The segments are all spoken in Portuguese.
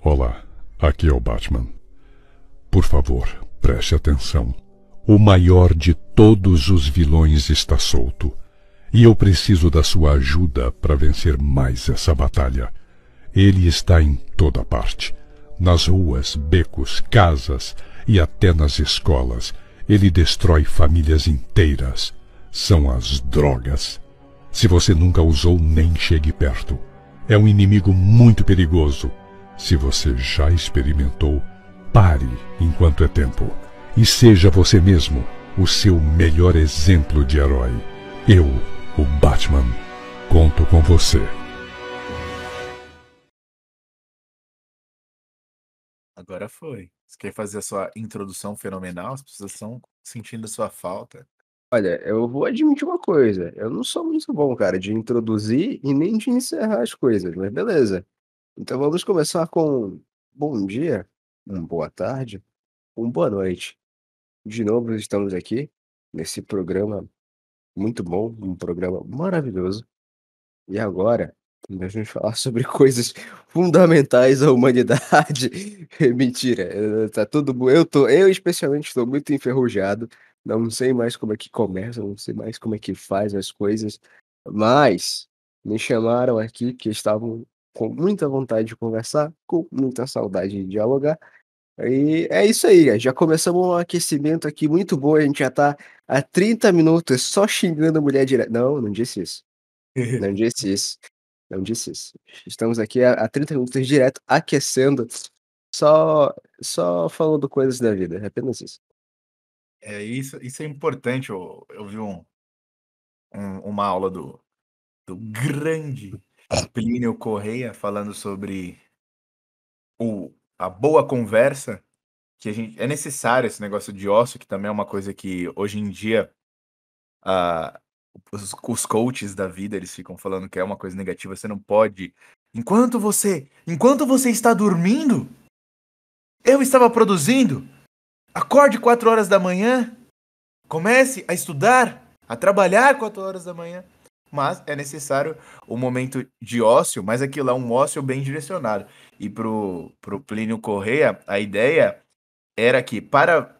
Olá, aqui é o Batman. Por favor, preste atenção. O maior de todos os vilões está solto. E eu preciso da sua ajuda para vencer mais essa batalha. Ele está em toda parte. Nas ruas, becos, casas e até nas escolas. Ele destrói famílias inteiras. São as drogas. Se você nunca usou, nem chegue perto. É um inimigo muito perigoso. Se você já experimentou, pare enquanto é tempo. E seja você mesmo o seu melhor exemplo de herói. Eu, o Batman, conto com você. Agora foi. Você quer fazer a sua introdução fenomenal? As pessoas estão sentindo a sua falta. Olha, eu vou admitir uma coisa, eu não sou muito bom, cara, de introduzir e nem de encerrar as coisas, mas beleza. Então vamos começar com bom dia, uma boa tarde, uma boa noite. De novo estamos aqui nesse programa muito bom, um programa maravilhoso. E agora nós vamos falar sobre coisas fundamentais à humanidade. Mentira, eh, tá tudo bo eu tô eu especialmente estou muito enferrujado. Não sei mais como é que começa, não sei mais como é que faz as coisas, mas me chamaram aqui que estavam com muita vontade de conversar, com muita saudade de dialogar. E é isso aí, já começamos um aquecimento aqui muito bom, a gente já tá há 30 minutos só xingando a mulher direto. Não, não disse isso. Não disse isso. Não disse isso. Estamos aqui há, há 30 minutos direto aquecendo, só só falando coisas da vida, é apenas isso. É, isso isso é importante. Eu eu vi um um uma aula do do grande Plínio Correia falando sobre o a boa conversa, que a gente é necessário esse negócio de ócio, que também é uma coisa que hoje em dia, ah, os os coaches da vida, eles ficam falando que é uma coisa negativa, você não pode enquanto você enquanto você está dormindo, eu estava produzindo. Acorde 4h, comece a estudar, a trabalhar 4h, mas é necessário um momento de ócio, mas aquilo é um ócio bem direcionado. E pro pro Plínio Correia, a ideia era que para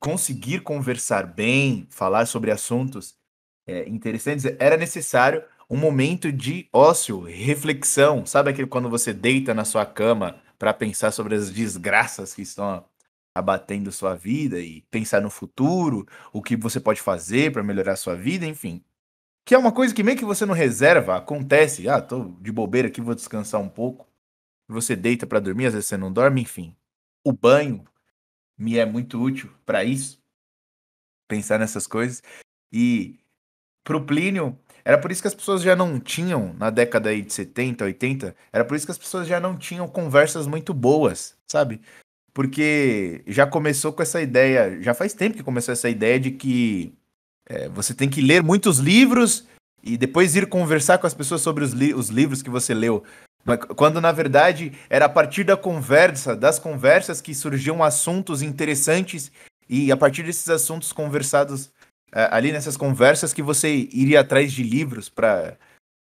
conseguir conversar bem, falar sobre assuntos, eh, interessantes, era necessário um momento de ócio, reflexão. Sabe aquele quando você deita na sua cama para pensar sobre as desgraças que estão abatendo sua vida e pensar no futuro, o que você pode fazer para melhorar sua vida, enfim. Que é uma coisa que meio que você não reserva, acontece. Ah, tô de bobeira aqui, vou descansar um pouco. Você deita para dormir, às vezes você não dorme, enfim. O banho me é muito útil para isso. Pensar nessas coisas. E pro Plínio, era por isso que as pessoas já não tinham, na década aí de 70, 80, era por isso que as pessoas já não tinham conversas muito boas, sabe? Porque já começou com essa ideia, já faz tempo que começou essa ideia de que é, você tem que ler muitos livros e depois ir conversar com as pessoas sobre os, li os livros que você leu. Quando na verdade era a partir da conversa, das conversas que surgiam assuntos interessantes e a partir desses assuntos conversados é, ali nessas conversas que você iria atrás de livros para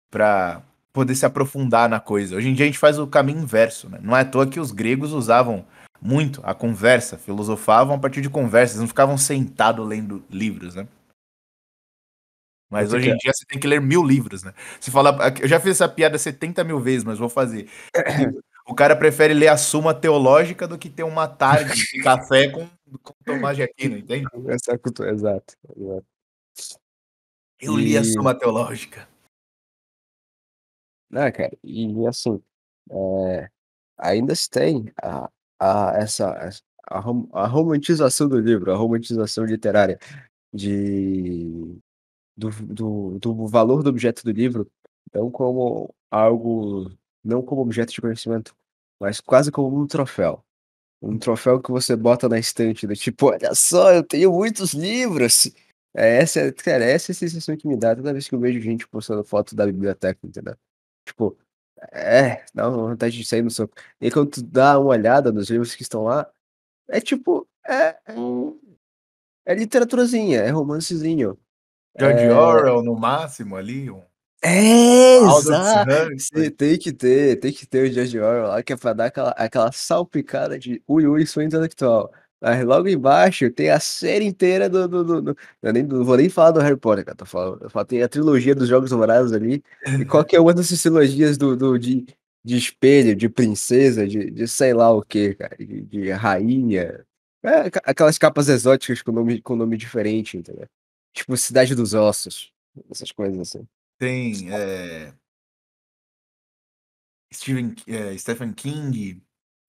para poder se aprofundar na coisa. Hoje em dia a gente faz o caminho inverso, né? Não é à toa que os gregos usavam muito a conversa, filosofavam a partir de conversas, não ficavam sentados lendo livros, né? Mas hoje em dia você tem que ler mil livros, né? Se fala, eu já fiz essa piada 70 mil vezes, mas vou fazer. O cara prefere ler a Suma Teológica do que ter uma tarde de café com, com Tomás de Aquino, entende? Exato, exato. Eu li a Suma Teológica. Não, cara, e assim, é, ainda se tem a, a, essa, a, a romantização do livro, a romantização literária de do do do valor do objeto do livro, não como algo não como objeto de conhecimento, mas quase como um troféu. Um troféu que você bota na estante do tipo: "Olha só, eu tenho muitos livros". É essa cara, essa é a sensação que me dá toda vez que eu vejo gente postando foto da biblioteca, entendeu? Tipo, é, dá uma vontade de sair no soco. E quando tu dá uma olhada nos livros que estão lá, é tipo, é é é é romancezinho. George É Orwell no máximo ali, um É, exato. Você tem que ter, tem que ter o George Orwell lá, que é pra dar aquela, aquela salpicada de ui, ui, sou intelectual. Mas logo embaixo tem a série inteira do. do, do, do- eu nem, não vou nem falar do Harry Potter, cara. Tô falando, eu falo, tem a trilogia dos Jogos Vorazes ali. E qualquer uma dessas trilogias do, do, de, de espelho, de princesa, de, de sei lá o que, cara. De, de rainha. É, aquelas capas exóticas com nome, com nome diferente, entendeu? Tipo Cidade dos Ossos. Essas coisas assim. Tem é, Stephen, é, Stephen King.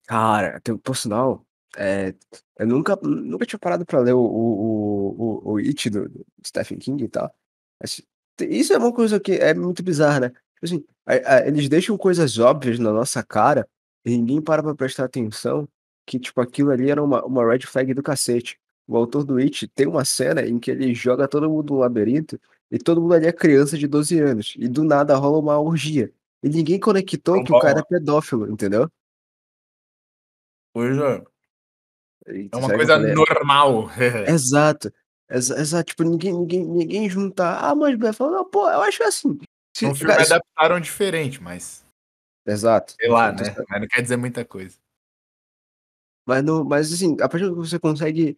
Cara, tem, por sinal, é, eu nunca, nunca tinha parado pra ler o, o, o, o, It do, do Stephen King e tal. Mas isso é uma coisa que é muito bizarra, né? Tipo assim, a- a- eles deixam coisas óbvias na nossa cara e ninguém para pra prestar atenção que, tipo, aquilo ali era uma, uma red flag do cacete. O autor do It tem uma cena em que ele joga todo mundo no labirinto e todo mundo ali é criança de 12 anos. E do nada rola uma orgia. E ninguém conectou que o cara é pedófilo, entendeu? Coisa, Eita, é uma coisa normal. Exato. Exa- Exato. Tipo, ninguém, ninguém, ninguém junta. Ah, mas Bé fala, não, pô, eu acho assim. Se, No filme cara, se- adaptaram diferente, mas Exato. sei lá, Então, né? Mas não quer dizer muita coisa. Mas, no, mas assim, a partir do que você consegue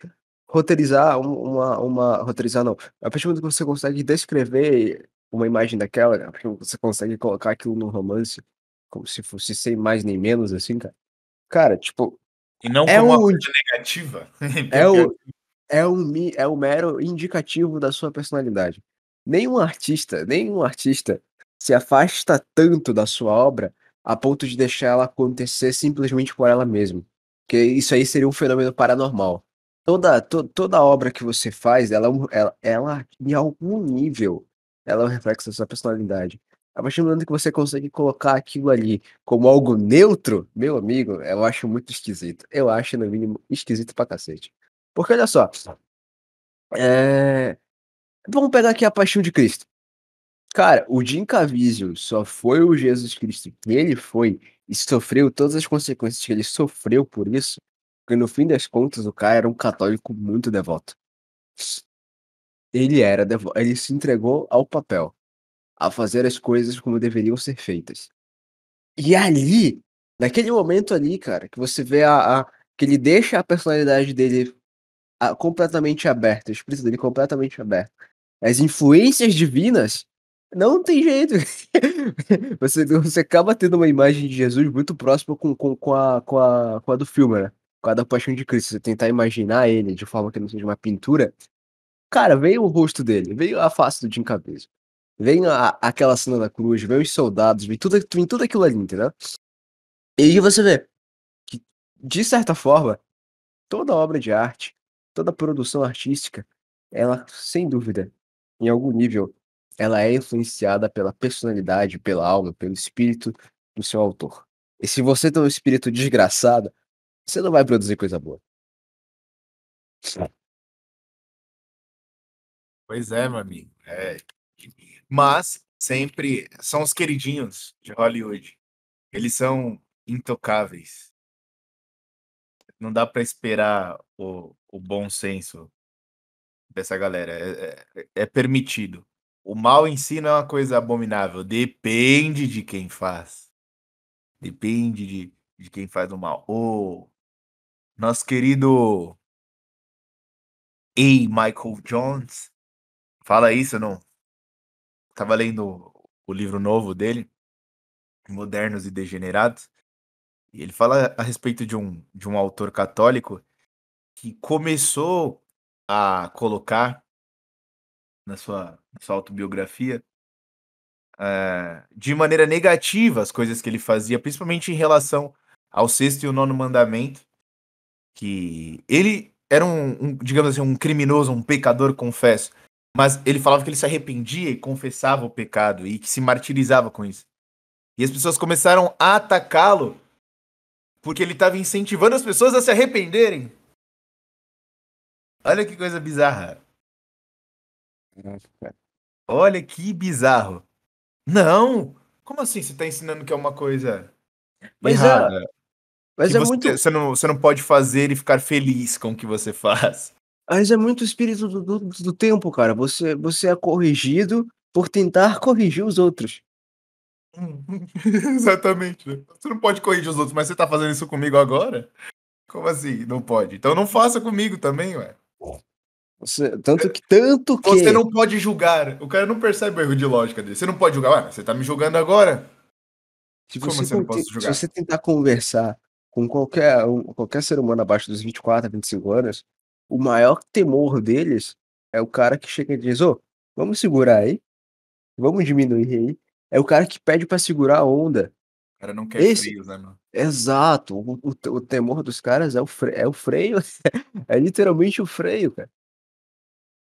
roteirizar um- uma, uma. Roteirizar não. A partir do momento que você consegue descrever uma imagem daquela, a partir do que você consegue colocar aquilo num romance, como se fosse sem mais nem menos, assim, cara. Cara, tipo, E não É como uma um- coisa negativa. é o, é um, é um mero indicativo da sua personalidade. Nenhum artista, nenhum artista se afasta tanto da sua obra a ponto de deixar ela acontecer simplesmente por ela mesma. Porque isso aí seria um fenômeno paranormal. Toda, to- toda obra que você faz, ela, é ela, ela, em algum nível, ela é um reflexo da sua personalidade. A partir do momento que você consegue colocar aquilo ali como algo neutro, meu amigo, eu acho muito esquisito. Eu acho, no mínimo, esquisito pra cacete. Porque olha só. É... Vamos pegar aqui a paixão de Cristo. Cara, o Jim só foi o Jesus Cristo que ele foi e sofreu todas as consequências que ele sofreu por isso, porque no fim das contas o cara era um católico muito devoto. Ele era devoto, ele se entregou ao papel, a fazer as coisas como deveriam ser feitas. E ali, naquele momento ali, cara, que você vê a, a- que ele deixa a personalidade dele a- completamente aberta, o espírito dele completamente aberto. As influências divinas, não tem jeito. você, você acaba tendo uma imagem de Jesus muito próxima com, com, com, a, com, a, com a do filme, né? Com a da Paixão de Cristo. Você tentar imaginar ele de forma que não seja uma pintura. Cara, veio o rosto dele, veio a face do Jim Caviezel. Vem a, aquela cena da cruz, vem os soldados, vem tudo, vem tudo aquilo ali, entendeu? E você vê que, de certa forma, toda obra de arte, toda produção artística, ela, sem dúvida, em algum nível, ela é influenciada pela personalidade, pela alma, pelo espírito do seu autor. E se você tem um espírito desgraçado, você não vai produzir coisa boa. Pois é, meu amigo. É. Mas sempre são os queridinhos de Hollywood. Eles são intocáveis. Não dá pra esperar o, o bom senso dessa galera. É, é- é permitido. O mal em si não é uma coisa abominável. Depende de quem faz. Depende de, de quem faz o mal. O nosso querido A. Michael Jones fala isso, não? Tava lendo o livro novo dele, Modernos e Degenerados, e ele fala a respeito de um, de um autor católico que começou a colocar na sua, na sua autobiografia eh, de maneira negativa as coisas que ele fazia, principalmente em relação ao sexto e o nono mandamento, que ele era um, um, digamos assim, um criminoso, um pecador, confesso, mas ele falava que ele se arrependia e confessava o pecado e que se martirizava com isso. E as pessoas começaram a atacá-lo porque ele estava incentivando as pessoas a se arrependerem. Olha que coisa bizarra. Olha que bizarro. Não! Como assim você está ensinando que é uma coisa Mas é, errada? Mas é você, muito, você, não, você não pode fazer e ficar feliz com o que você faz. mas é muito espírito do, do, do tempo, cara. Você, você é corrigido por tentar corrigir os outros. Exatamente. Né? Você não pode corrigir os outros, mas você tá fazendo isso comigo agora? Como assim? Não pode. Então não faça comigo também, ué. Você, tanto que tanto que Você não pode julgar. O cara não percebe o erro de lógica dele. Você não pode julgar. Ué, você tá me julgando agora? se como você, você não conte- posso se julgar? você tentar conversar com qualquer um- qualquer ser humano abaixo dos 24, 25 anos, o maior temor deles é o cara que chega e diz: "Ô, vamos segurar aí. Vamos diminuir aí". É o cara que pede pra segurar a onda. O cara não quer Esse- freios, né, mano? Exato. O, o, o temor dos caras é o, fre é o freio. é literalmente o freio, cara.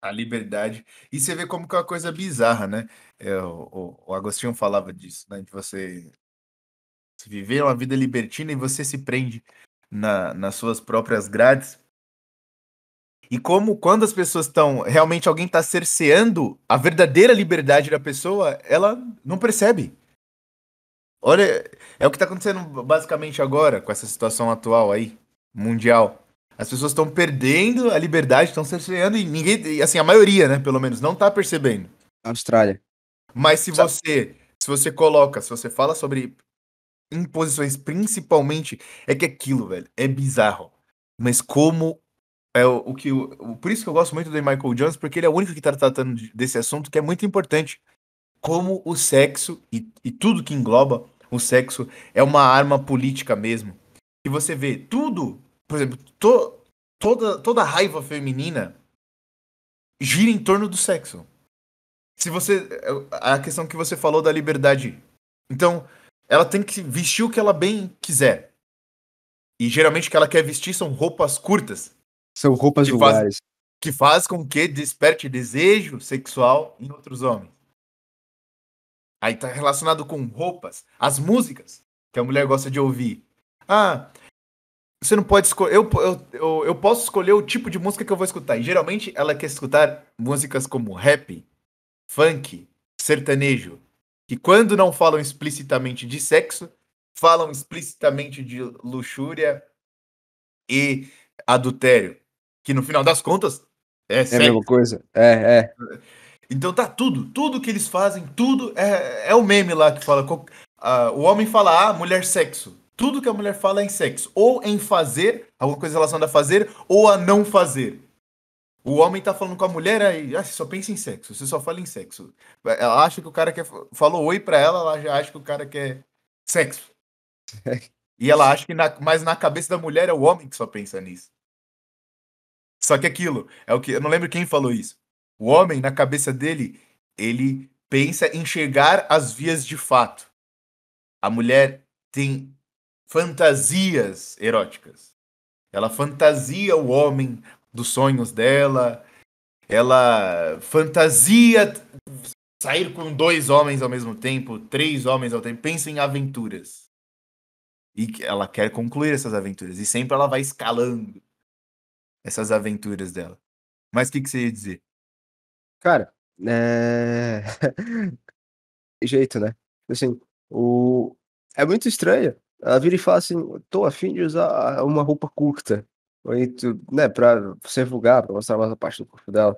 A liberdade. E você vê como que é uma coisa bizarra, né? É, o, o- o Agostinho falava disso, né? De você viver uma vida libertina e você se prende na, nas suas próprias grades. E como quando as pessoas estão. Realmente alguém está cerceando a verdadeira liberdade da pessoa, ela não percebe. Olha, é o que está acontecendo basicamente agora, com essa situação atual aí, mundial. As pessoas estão perdendo a liberdade, estão cerceando, e ninguém. Assim, a maioria, né, pelo menos, não tá percebendo. Austrália. Mas se você. Se você coloca, se você fala sobre imposições, principalmente, é que aquilo, velho, é bizarro. Mas como é o, o que. o- por isso que eu gosto muito do Michael Jones, porque ele é o único que tá tratando de- desse assunto que é muito importante. Como o sexo e, e tudo que engloba o sexo é uma arma política mesmo. E você vê tudo, por exemplo, to- toda, toda raiva feminina gira em torno do sexo. Se você. A questão que você falou da liberdade. Então, ela tem que vestir o que ela bem quiser. E geralmente o que ela quer vestir são roupas curtas, São roupas Que faz- vulgares. que faz com que desperte desejo sexual em outros homens. Aí tá relacionado com roupas, as músicas que a mulher gosta de ouvir. Ah, você não pode escolher. Eu, eu, eu, eu posso escolher o tipo de música que eu vou escutar. E geralmente ela quer escutar músicas como rap, funk, sertanejo. Que quando não falam explicitamente de sexo, falam explicitamente de luxúria e adultério. Que no final das contas é É a mesma coisa? É, é. Então tá tudo, tudo que eles fazem, tudo é, é o meme lá que fala. ah, o homem fala, ah, mulher sexo. Tudo que a mulher fala é em sexo. Ou em fazer, alguma coisa relacionada a fazer, ou a não fazer. O homem tá falando com a mulher aí, ah, só pensa em sexo, você só fala em sexo. Ela acha que o cara quer. Falou oi pra ela, ela já acha que o cara quer sexo. E ela acha que, na, mas na cabeça da mulher é o homem que só pensa nisso. Só que aquilo, é o que. Eu não lembro quem falou isso. O homem, na cabeça dele, ele pensa em chegar às vias de fato. A mulher tem fantasias eróticas. Ela fantasia o homem dos sonhos dela. Ela fantasia sair com dois homens ao mesmo tempo, três homens ao tempo. Pensa em aventuras. E ela quer concluir essas aventuras. E sempre ela vai escalando essas aventuras dela. Mas o que, que você ia dizer? Cara, é. Jeito, né? Assim, o... é muito estranho. Ela vira e fala assim: tô afim de usar uma roupa curta. Tu- né, pra ser vulgar, pra mostrar mais a parte do corpo dela.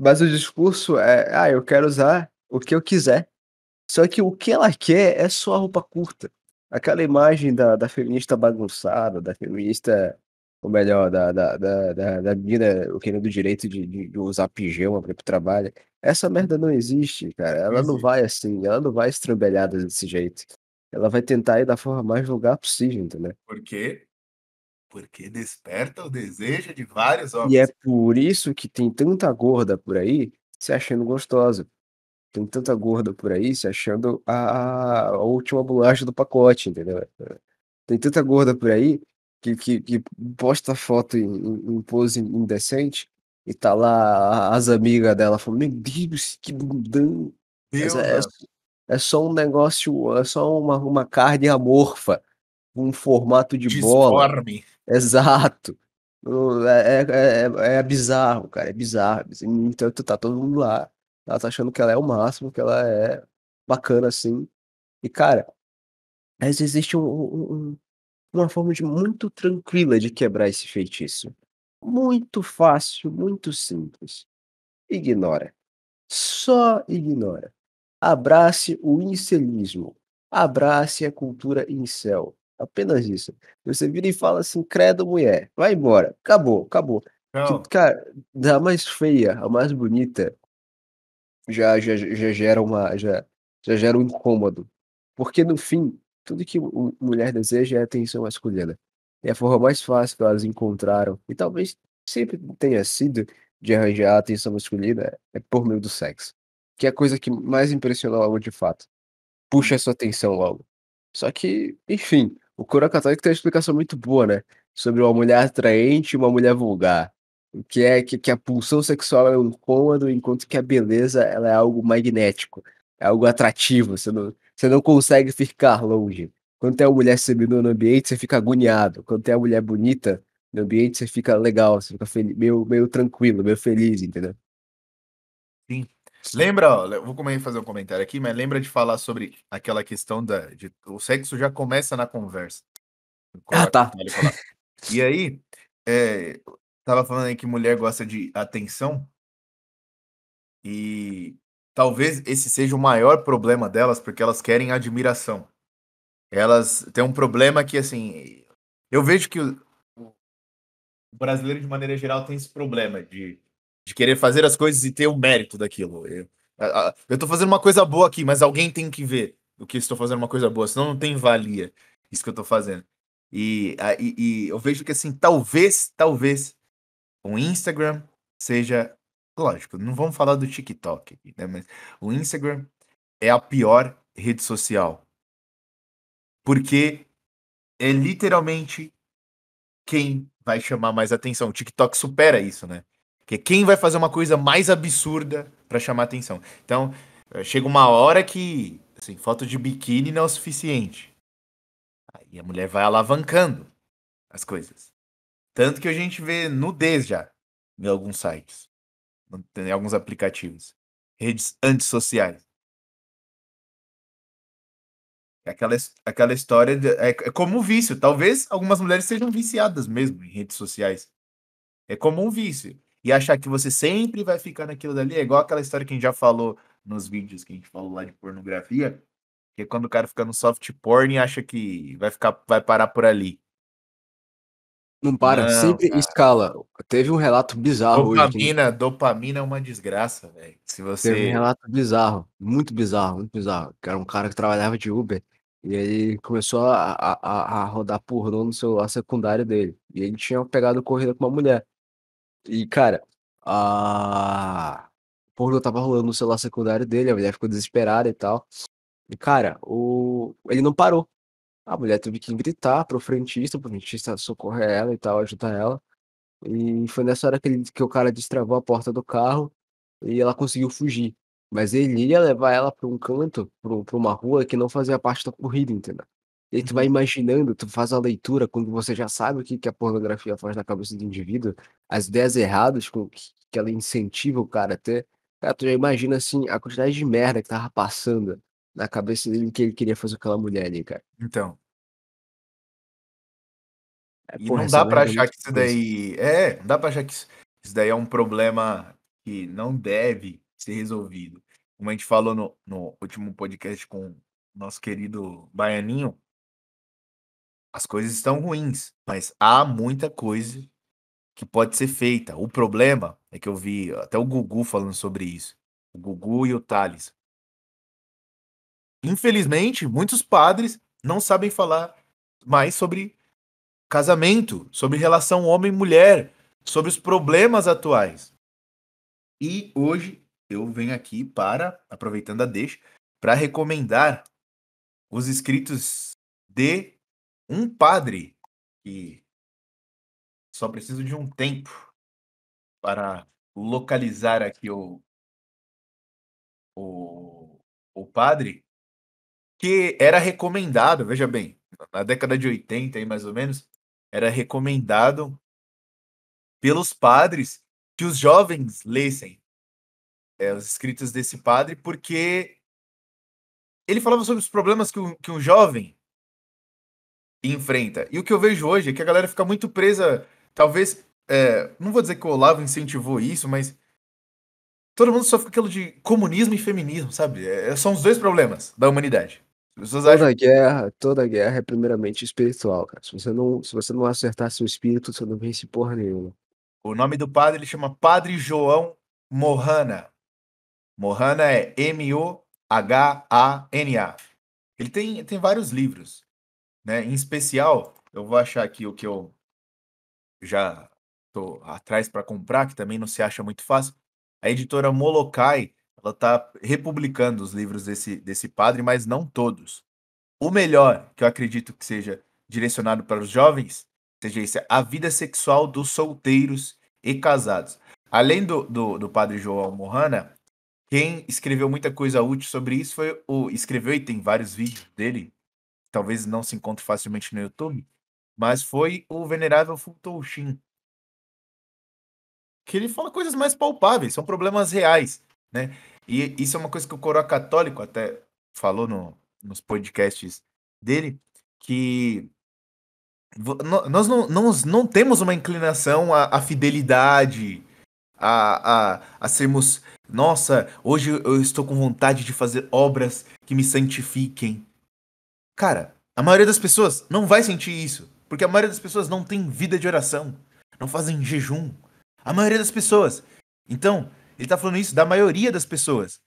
Mas o discurso é: ah, eu quero usar o que eu quiser. Só que o que ela quer é só a roupa curta. Aquela imagem da, da feminista bagunçada, da feminista, ou melhor, da, da, da, da, da menina querendo o direito de, de, usar pijama pra ir pro trabalho. Essa merda não existe, cara. Ela não vai assim, ela não vai estrambelhada desse jeito. Ela vai tentar ir da forma mais vulgar possível, entendeu? Por quê? Porque desperta o desejo de vários homens. E é por isso que tem tanta gorda por aí se achando gostosa. Tem tanta gorda por aí se achando a, a última bolacha do pacote, entendeu? Tem tanta gorda por aí que, que, que posta foto em, em, pose indecente e tá lá as amigas dela falando: Meu Deus, que bundão! Mas é, Deus, é só um negócio, é só uma, uma carne amorfa, um formato de bola. Exato. É, é, é, é bizarro, cara, é bizarro. Então tá todo mundo lá. Ela tá achando que ela é o máximo, que ela é bacana assim. E, cara, mas existe um- um- uma forma de muito tranquila de quebrar esse feitiço. Muito fácil, muito simples. Ignora. Só ignora. Abrace o incelismo. Abrace a cultura incel. Apenas isso. Você vira e fala assim, credo mulher, vai embora. Acabou, acabou. Não, Que, cara, da mais feia a mais bonita já, já, já gera uma já, já gera um incômodo. Porque no fim, tudo que mu- mulher deseja é atenção masculina. E a forma mais fácil que elas encontraram, e talvez sempre tenha sido de arranjar a atenção masculina, é por meio do sexo. Que é a coisa que mais impressiona o homem de fato. Puxa a sua atenção logo. Só que, enfim, o Coro Católico tem uma explicação muito boa, né? Sobre uma mulher atraente e uma mulher vulgar. Que é que, que a pulsão sexual é um cômodo, enquanto que a beleza ela é algo magnético, é algo atrativo. Você não, você não consegue ficar longe. Quando tem uma mulher seminua no ambiente, você fica agoniado. Quando tem uma mulher bonita no ambiente, você fica legal, você fica meio, meio tranquilo, meio feliz, entendeu? Lembra, ó, eu vou fazer um comentário aqui, mas lembra de falar sobre aquela questão da. De, o sexo já começa na conversa. Ah, tá. E aí, é, tava falando aí que mulher gosta de atenção. E talvez esse seja o maior problema delas, porque elas querem admiração. Elas têm um problema que, assim, eu vejo que o, o brasileiro, de maneira geral, tem esse problema de, de querer fazer as coisas e ter o mérito daquilo. Eu, tô fazendo uma coisa boa aqui, mas alguém tem que ver o que estou fazendo uma coisa boa, senão não tem valia isso que eu tô fazendo. E, e, e eu vejo que, assim, talvez, talvez, o Instagram seja. Lógico, não vamos falar do TikTok né? Mas o Instagram é a pior rede social. Porque é literalmente quem vai chamar mais atenção. O TikTok supera isso, né? Que é quem vai fazer uma coisa mais absurda pra chamar atenção. Então, eh, chega uma hora que, assim, foto de biquíni não é o suficiente. Aí a mulher vai alavancando as coisas. Tanto que a gente vê nudez já em alguns sites, em alguns aplicativos, redes antissociais. Aquela, aquela história. de- é, é como um vício. Talvez algumas mulheres sejam viciadas mesmo em redes sociais. É como um vício. E achar que você sempre vai ficar naquilo dali é igual aquela história que a gente já falou nos vídeos que a gente falou lá de pornografia. Que é quando o cara fica no soft porn e acha que vai ficar, vai parar por ali. Não para, Não, sempre cara. escala. Teve um relato bizarro hoje. que- Dopamina, dopamina é uma desgraça, velho. Se Teve um você. relato bizarro, muito bizarro, muito bizarro. Que era um cara que trabalhava de Uber e ele começou a, a, a- a rodar pornô no celular secundário dele. E ele tinha pegado corrida com uma mulher. E, cara, a o pornô tava rolando no celular secundário dele, a mulher ficou desesperada e tal. E, cara, o... ele não parou. A mulher teve que gritar pro frentista, pro frentista socorrer ela e tal, ajudar ela. E foi nessa hora que, ele, que o cara destravou a porta do carro e ela conseguiu fugir. Mas ele ia levar ela para um canto, para uma rua que não fazia parte da corrida, entendeu? E aí tu vai Uhum. imaginando, tu faz a leitura, quando você já sabe o que, que a pornografia faz na cabeça do indivíduo, as ideias erradas com que, que ela incentiva o cara a ter. Cara, tu já imagina assim a quantidade de merda que tava passando na cabeça dele que ele queria fazer com aquela mulher ali, cara. Então. É, E porra, não dá pra é achar muito que isso daí. É, não dá pra achar que isso, isso daí é um problema que não deve ser resolvido. Como a gente falou no, no último podcast com o nosso querido Baianinho, as coisas estão ruins, mas há muita coisa que pode ser feita. O problema é que eu vi até o Gugu falando sobre isso. O Gugu e o Thales. Infelizmente, muitos padres não sabem falar mais sobre casamento, sobre relação homem-mulher, sobre os problemas atuais. E hoje eu venho aqui para, aproveitando a deixa, para recomendar os escritos de um padre que só preciso de um tempo para localizar aqui o, o, o padre, que era recomendado, veja bem, na década de 80 aí mais ou menos, era recomendado pelos padres que os jovens lessem é, os escritos desse padre, porque ele falava sobre os problemas que um, que um jovem enfrenta. E o que eu vejo hoje é que a galera fica muito presa, talvez, é, não vou dizer que o Olavo incentivou isso, mas todo mundo sofre com aquilo de comunismo e feminismo, sabe? É, são os dois problemas da humanidade. Toda acham... guerra, toda guerra é primeiramente espiritual, cara. Se você não, se você não acertar seu espírito, você não vence porra nenhuma. O nome do padre ele chama Padre João Mohana. Mohana é M-O-H-A-N-A. Ele tem, tem vários livros, né? Em especial, eu vou achar aqui o que eu já tô atrás para comprar, que também não se acha muito fácil. A editora Molokai, ela tá republicando os livros desse, desse padre, mas não todos. O melhor, que eu acredito que seja direcionado para os jovens, seja esse, A Vida Sexual dos Solteiros e Casados. Além do, do, do padre João Mohana, quem escreveu muita coisa útil sobre isso foi o. Escreveu e tem vários vídeos dele, talvez não se encontre facilmente no YouTube, mas foi o Venerável Futoshin. Que ele fala coisas mais palpáveis, são problemas reais, né? E isso é uma coisa que o Coroa Católico até falou no, nos podcasts dele, que nós não, não, não temos uma inclinação à, à fidelidade, a, a, a sermos. Nossa, hoje eu estou com vontade de fazer obras que me santifiquem. Cara, a maioria das pessoas não vai sentir isso. Porque a maioria das pessoas não tem vida de oração. Não fazem jejum. A maioria das pessoas. Então, ele tá falando isso da maioria das pessoas.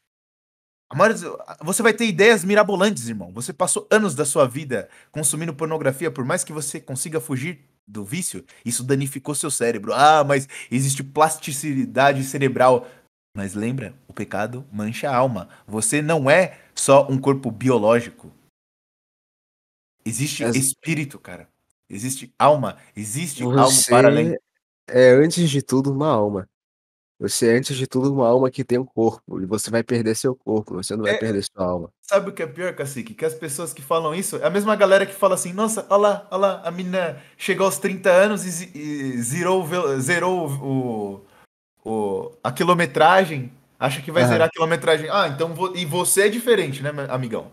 Maioria, você vai ter ideias mirabolantes, irmão. Você passou anos da sua vida consumindo pornografia, por mais que você consiga fugir do vício, isso danificou seu cérebro. Ah, mas existe plasticidade cerebral. Mas lembra, o pecado mancha a alma. Você não é só um corpo biológico. Existe espírito, cara. Existe alma. Existe você algo para além. É, antes de tudo, uma alma. Você é, antes de tudo, uma alma que tem um corpo. E você vai perder seu corpo, você não vai É, perder sua alma. sabe o que é pior, Cacique? Que as pessoas que falam isso é a mesma galera que fala assim: nossa, olha lá, olha lá, a menina chegou aos 30 anos e, e zerou, zerou o, o, a quilometragem, acha que vai zerar a quilometragem. Ah, então. E você é diferente, né, amigão?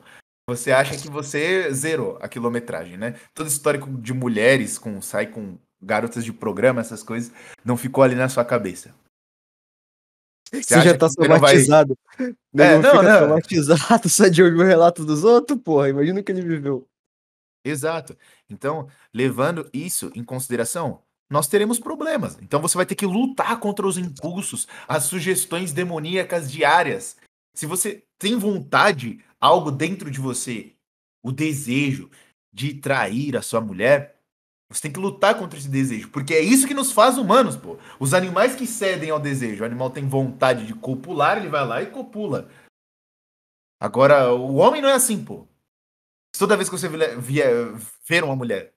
Você acha que você zerou a quilometragem, né? Todo histórico de mulheres com sai com garotas de programa, essas coisas, não ficou ali na sua cabeça. Você, já tá somatizado. Não, é, não, não. somatizado só de ouvir o relato dos outros, porra. Imagina o que ele viveu. Exato. Então, levando isso em consideração, nós teremos problemas. Então você vai ter que lutar contra os impulsos, as sugestões demoníacas diárias. Se você tem vontade, algo dentro de você, o desejo de trair a sua mulher, você tem que lutar contra esse desejo, porque é isso que nos faz humanos, pô. Os animais que cedem ao desejo, o animal tem vontade de copular, ele vai lá e copula. Agora, o homem não é assim, pô. Toda vez que você vier ver uma mulher,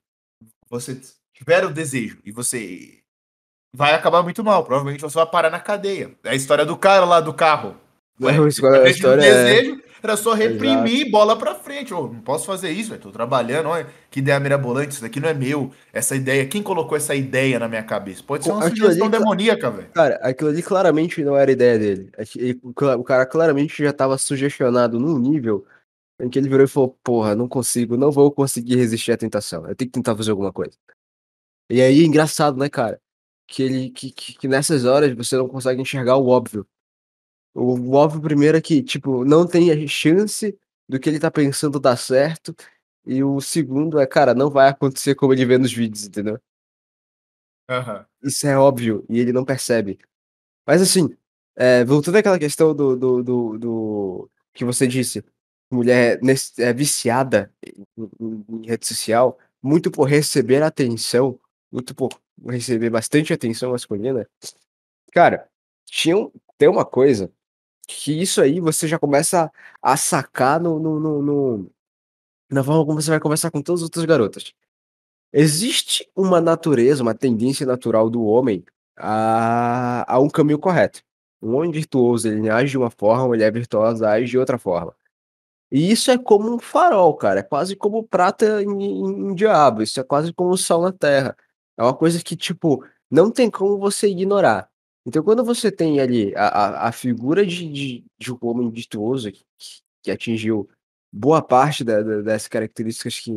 você tiver o desejo e você vai acabar muito mal. Provavelmente você vai parar na cadeia. É a história do cara lá do carro. Ué, a história, é desejo, era só reprimir Exato. bola pra frente. Oh, não posso fazer isso, estou trabalhando. Olha, que ideia mirabolante, isso daqui não é meu. Essa ideia, quem colocou essa ideia na minha cabeça? Pode ser uma aquilo sugestão ali, demoníaca, velho. Cara, aquilo ali claramente não era ideia dele. O cara claramente já estava sugestionado num nível em que ele virou e falou: Porra, não consigo, não vou conseguir resistir à tentação. Eu tenho que tentar fazer alguma coisa. E aí, engraçado, né, cara? Que, ele, que, que, que nessas horas você não consegue enxergar o óbvio. O óbvio primeiro é que, tipo, não tem a chance do que ele tá pensando dar certo. E o segundo é, cara, não vai acontecer como ele vê nos vídeos, entendeu? Uhum. Isso é óbvio e ele não percebe. Mas assim, é, voltando àquela questão do, do, do, do, que você disse, mulher é viciada em, em, rede social, muito por receber atenção, muito por receber bastante atenção masculina. Cara, tinha, tem uma coisa que isso aí você já começa a sacar no, no, no, no, na forma como você vai conversar com todas as outras garotas. Existe uma natureza, uma tendência natural do homem a, a um caminho correto. Um homem virtuoso, ele age de uma forma, uma mulher virtuosa age de outra forma. E isso é como um farol, cara. É quase como prata em, em, em diabo. Isso é quase como o sol na terra. É uma coisa que, tipo, não tem como você ignorar. Então, quando você tem ali a, a, a figura de, de, de um homem virtuoso que, que atingiu boa parte da, da, das características que,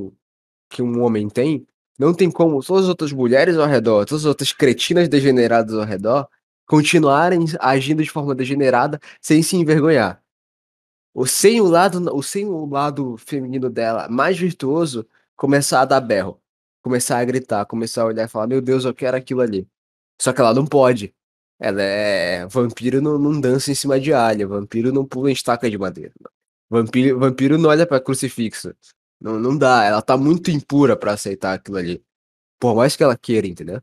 que um homem tem, não tem como todas as outras mulheres ao redor, todas as outras cretinas degeneradas ao redor, continuarem agindo de forma degenerada sem se envergonhar. O sem o lado, o sem o lado feminino dela mais virtuoso começar a dar berro, começar a gritar, começar a olhar e falar: Meu Deus, eu quero aquilo ali. Só que ela não pode. Ela é. Vampiro não, não dança em cima de alha, vampiro não pula em estaca de madeira. Vampiro, vampiro não olha pra crucifixo. Não, não dá, ela tá muito impura para aceitar aquilo ali. Por mais que ela queira, entendeu?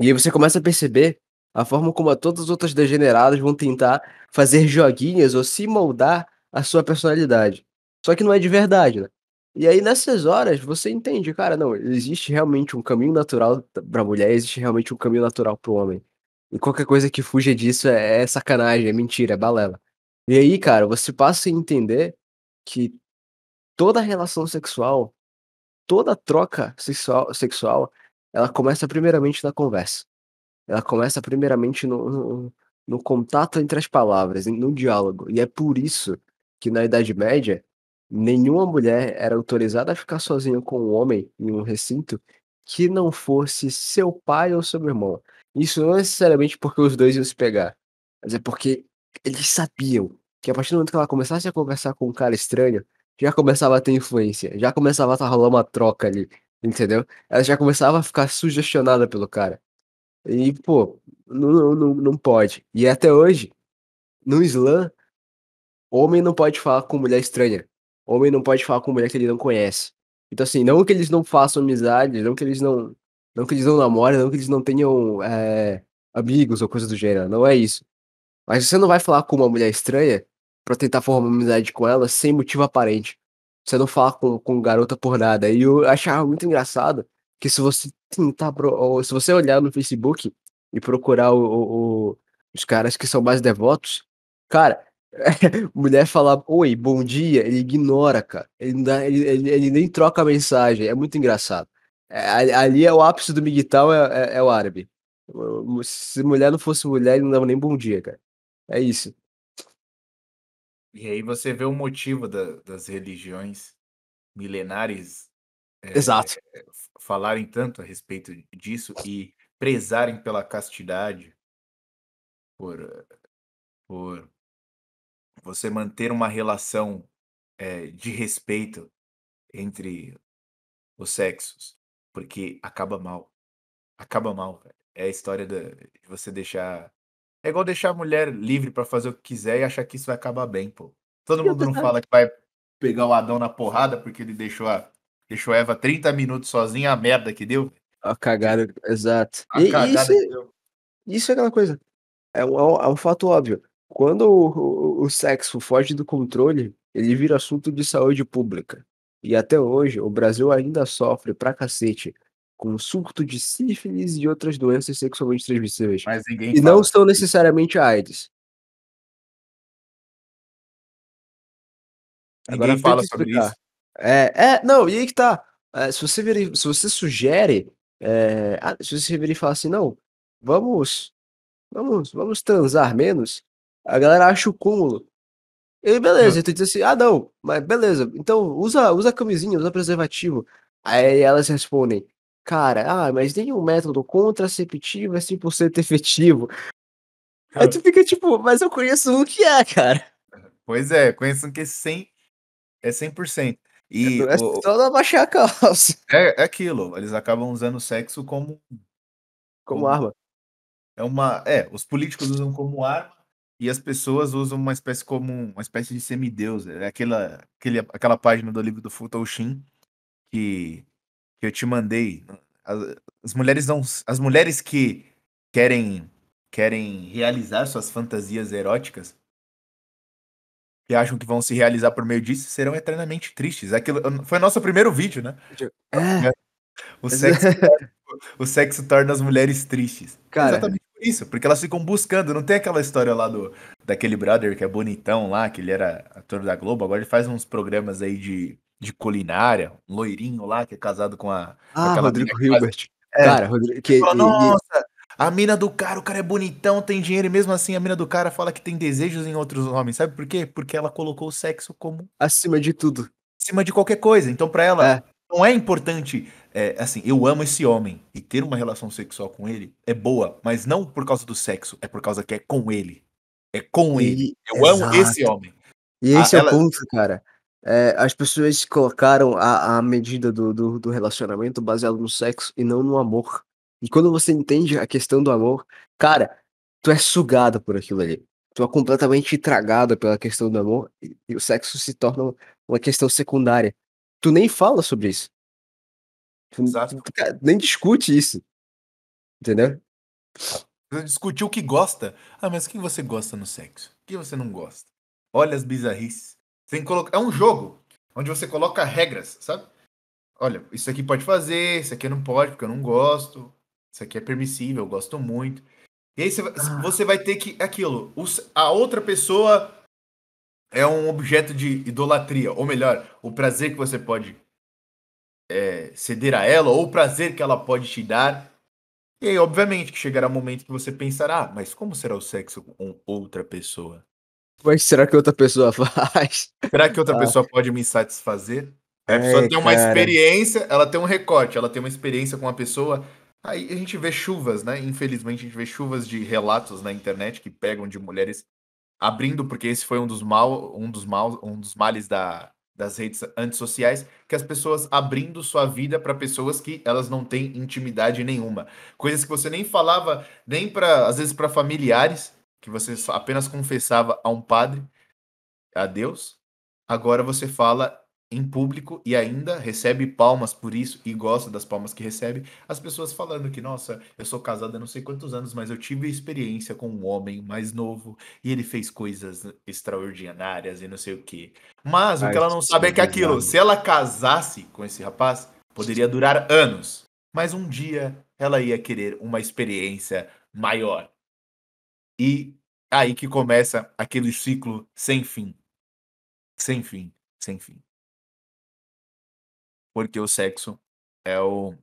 E aí você começa a perceber a forma como todas as outras degeneradas vão tentar fazer joguinhas ou se moldar a sua personalidade. Só que não é de verdade, né? E aí nessas horas você entende, cara, não, existe realmente um caminho natural pra mulher, existe realmente um caminho natural pro homem. E qualquer coisa que fuja disso é, é sacanagem, é mentira, é balela. E aí, cara, você passa a entender que toda relação sexual, toda troca sexual, sexual, ela começa primeiramente na conversa. Ela começa primeiramente no, no, no contato entre as palavras, no diálogo. E é por isso que na Idade Média, nenhuma mulher era autorizada a ficar sozinha com um homem em um recinto que não fosse seu pai ou seu irmão. Isso não necessariamente porque os dois iam se pegar, mas é porque eles sabiam que a partir do momento que ela começasse a conversar com um cara estranho, já começava a ter influência, já começava a tá rolar uma troca ali, entendeu? Ela já começava a ficar sugestionada pelo cara. E, pô, não, não, não pode. E até hoje, no Islã, homem não pode falar com mulher estranha. Homem não pode falar com mulher que ele não conhece. Então, assim, não que eles não façam amizade, não que eles não. Não que eles não namorem, não que eles não tenham é, amigos ou coisa do gênero. Não é isso. Mas você não vai falar com uma mulher estranha pra tentar formar uma amizade com ela sem motivo aparente. Você não fala com, com garota por nada. E eu achava muito engraçado que se você tentar, ou se você olhar no Facebook e procurar o, o, os caras que são mais devotos, cara, mulher falar oi, bom dia, ele ignora, cara. Ele, dá, ele, ele, ele, nem troca a mensagem, é muito engraçado. É, ali é o ápice do migtal, é, é, é, o árabe. Se mulher não fosse mulher, ele não dava nem bom dia, cara. É isso. E aí você vê o motivo da, das religiões milenares é, Exato. falarem tanto a respeito disso e prezarem pela castidade, por, por você manter uma relação é, de respeito entre os sexos, porque acaba mal. Acaba mal. É a história de você deixar é igual deixar a mulher livre para fazer o que quiser e achar que isso vai acabar bem, pô. Todo mundo não fala que vai pegar o Adão na porrada porque ele deixou a, deixou a Eva 30 minutos sozinha, a merda que deu. A cagada, exato. A e, cagada isso, é, isso é aquela coisa. É um, é um fato óbvio. Quando o, o, o sexo foge do controle, ele vira assunto de saúde pública. E até hoje, o Brasil ainda sofre pra cacete com surto de sífilis e outras doenças sexualmente transmissíveis. Mas ninguém e não são necessariamente AIDS. Ninguém Agora fala sobre isso. É, é, não, e aí que tá. É, se você vir, se você sugere, é, se você vir e falar assim, não, vamos, vamos, vamos transar menos, a galera acha o cúmulo. E beleza, então diz assim, ah não, mas beleza, então usa, usa camisinha, usa preservativo. Aí elas respondem, Cara, ah, mas nenhum método contraceptivo é 100% efetivo. Aí tu fica tipo, mas eu conheço um que é, cara. Pois é, conheço um que é 100%. É 100%. E é o, só não abaixar a calça. É, é aquilo, eles acabam usando o sexo como, como. Como arma. É uma. É, os políticos usam como arma e as pessoas usam uma espécie como uma espécie de semideus. É aquela, aquele, aquela página do livro do Futoshin que que eu te mandei, as, as mulheres não, as mulheres que querem querem realizar suas fantasias eróticas que acham que vão se realizar por meio disso serão eternamente tristes. Aquilo foi nosso primeiro vídeo, né? É. O sexo, o sexo torna as mulheres tristes. Cara, Exatamente isso, porque elas ficam buscando. Não tem aquela história lá do daquele brother que é bonitão lá, que ele era ator da Globo, agora ele faz uns programas aí de de culinária, um loirinho lá que é casado com a. Ah, Rodrigo Hilbert. Faz... É, cara, Rodrigo. Que, fala, Nossa, a mina do cara, o cara é bonitão, tem dinheiro, e mesmo assim a mina do cara fala que tem desejos em outros homens. Sabe por quê? Porque ela colocou o sexo como. Acima de tudo. Acima de qualquer coisa. Então, pra ela, é. não é importante é, assim, eu amo esse homem e ter uma relação sexual com ele é boa, mas não por causa do sexo, é por causa que é com ele. É com E- ele. Eu amo exato. esse homem. E esse é ela- o ponto, cara. É, as pessoas colocaram a, a medida do, do, do relacionamento baseado no sexo e não no amor. E quando você entende a questão do amor, cara, tu é sugado por aquilo ali. Tu é completamente tragado pela questão do amor e, e o sexo se torna uma questão secundária. Tu nem fala sobre isso. Exato. nem discute isso. Entendeu? Você discutiu o que gosta. Ah, mas o que você gosta no sexo? O que você não gosta? Olha as bizarrices. Tem colocar... É um jogo onde você coloca regras, sabe? Olha, isso aqui pode fazer, isso aqui não pode, porque eu não gosto. Isso aqui é permissível, eu gosto muito. E aí você vai, Ah. você vai ter que. Aquilo. a outra pessoa é um objeto de idolatria. Ou melhor, o prazer que você pode é, ceder a ela, ou o prazer que ela pode te dar. E aí, obviamente, que chegará um momento que você pensará, ah, mas como será o sexo com outra pessoa? Mas será que outra pessoa faz? Será que outra Ah. pessoa pode me satisfazer? A É, pessoa tem uma cara. experiência, ela tem um recorte, ela tem uma experiência com uma pessoa. Aí a gente vê chuvas, né? Infelizmente, a gente vê chuvas de relatos na internet que pegam de mulheres abrindo, porque esse foi um dos mal, um dos mal, um dos males da, das redes antissociais, que as pessoas abrindo sua vida para pessoas que elas não têm intimidade nenhuma. Coisas que você nem falava, nem para, às vezes, para familiares, que você apenas confessava a um padre, a Deus. Agora você fala em público e ainda recebe palmas por isso e gosta das palmas que recebe. As pessoas falando que, nossa, eu sou casada não sei quantos anos, mas eu tive experiência com um homem mais novo e ele fez coisas extraordinárias e não sei o quê. Mas o que ela não sabe é que aquilo, bizarro. se ela casasse com esse rapaz, poderia durar anos. Mas um dia ela ia querer uma experiência maior. E aí que começa aquele ciclo sem fim. Sem fim, sem fim. Porque o sexo é o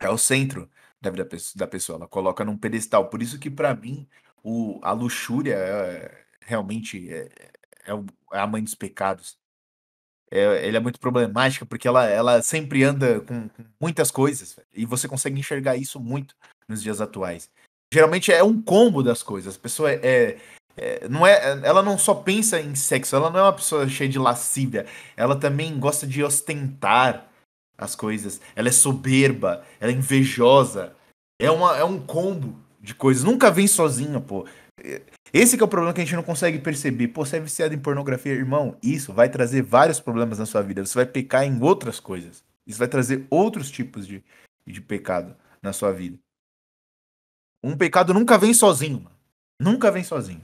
é o centro da vida da pessoa, ela coloca num pedestal. Por isso que pra mim o a luxúria é realmente é, é o- é a mãe dos pecados. É, ele é muito problemática porque ela, ela sempre anda com, com muitas coisas e você consegue enxergar isso muito nos dias atuais. Geralmente é um combo das coisas. A pessoa é, é- não é, ela não só pensa em sexo, ela não é uma pessoa cheia de lascívia. Ela também gosta de ostentar as coisas. Ela é soberba, ela é invejosa. É, uma, é um combo de coisas. Nunca vem sozinha, pô. Esse é o problema que a gente não consegue perceber. Pô, você é viciado em pornografia, irmão. Isso vai trazer vários problemas na sua vida. Você vai pecar em outras coisas. Isso vai trazer outros tipos de, de pecado na sua vida. Um pecado nunca vem sozinho, mano. Nunca vem sozinho.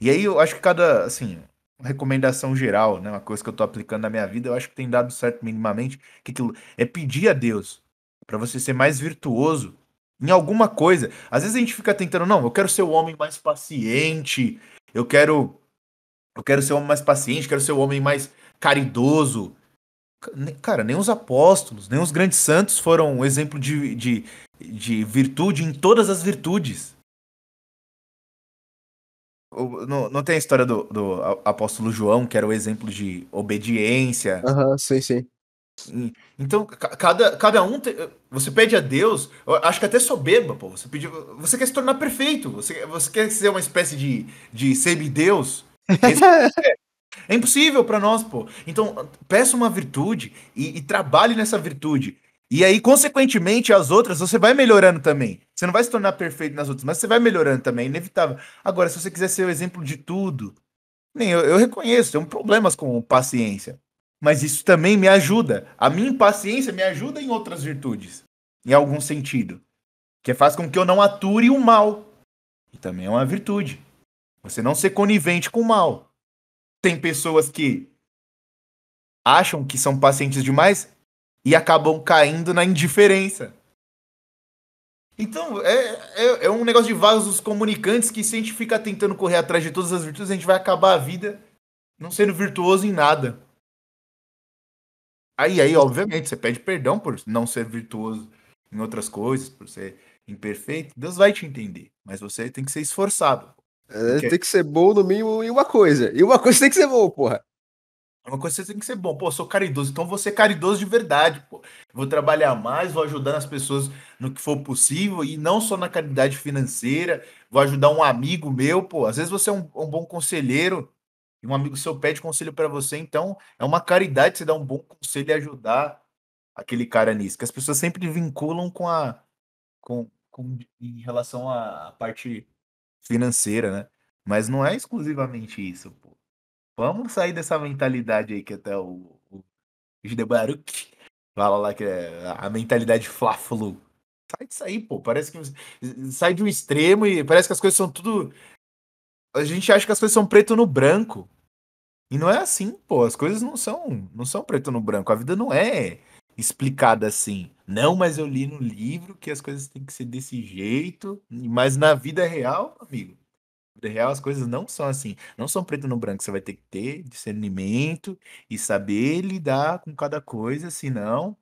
E aí eu acho que cada, assim, recomendação geral, né, uma coisa que eu tô aplicando na minha vida, eu acho que tem dado certo minimamente, que aquilo é pedir a Deus para você ser mais virtuoso em alguma coisa. Às vezes a gente fica tentando, não, eu quero ser o homem mais paciente, eu quero eu quero ser o homem mais paciente, quero ser o homem mais caridoso. Cara, nem os apóstolos, nem os grandes santos foram um exemplo de, de, de virtude em todas as virtudes. Não, não tem a história do, do apóstolo João, que era o exemplo de obediência. Aham, sim, sim. Então, ca- cada, cada um. te- você pede a Deus, eu acho que até soberba, pô. Você, pediu, você quer se tornar perfeito. Você, você quer ser uma espécie de, de semideus. É impossível pra nós, pô. Então, peça uma virtude e, e trabalhe nessa virtude. E aí, consequentemente, as outras, você vai melhorando também. Você não vai se tornar perfeito nas outras, mas você vai melhorando também, é inevitável. Agora, se você quiser ser o exemplo de tudo, nem eu, eu reconheço, tenho problemas com paciência. Mas isso também me ajuda. A minha impaciência me ajuda em outras virtudes. Em algum sentido. Que faz com que eu não ature o mal. E também é uma virtude. Você não ser conivente com o mal. Tem pessoas que acham que são pacientes demais e acabam caindo na indiferença. Então, é, é, é um negócio de vasos comunicantes que se a gente ficar tentando correr atrás de todas as virtudes, a gente vai acabar a vida não sendo virtuoso em nada. Aí, aí, obviamente, você pede perdão por não ser virtuoso em outras coisas, por ser imperfeito. Deus vai te entender, mas você tem que ser esforçado. É. Tem que ser bom no mínimo em uma coisa. E uma coisa tem que ser bom, porra. É uma coisa que você tem que ser bom. Pô, eu sou caridoso, então vou ser caridoso de verdade, pô. Vou trabalhar mais, vou ajudar as pessoas no que for possível e não só na caridade financeira. Vou ajudar um amigo meu, pô. Às vezes você é um, um bom conselheiro e um amigo seu pede conselho para você, então é uma caridade você dar um bom conselho e ajudar aquele cara nisso. Que as pessoas sempre vinculam com a com, com em relação à parte financeira, né? Mas não é exclusivamente isso, pô. Vamos sair dessa mentalidade aí que até o, o Baruch fala lá que é a mentalidade fla-flu. Sai disso aí, pô. Parece que sai de um extremo e parece que as coisas são tudo. A gente acha que as coisas são preto no branco. E não é assim, pô. As coisas não são, não são preto no branco. A vida não é explicada assim. Não, mas eu li no livro que as coisas têm que ser desse jeito. Mas na vida real, amigo, vida real as coisas não são assim. Não são preto no branco. Você vai ter que ter discernimento e saber lidar com cada coisa, senão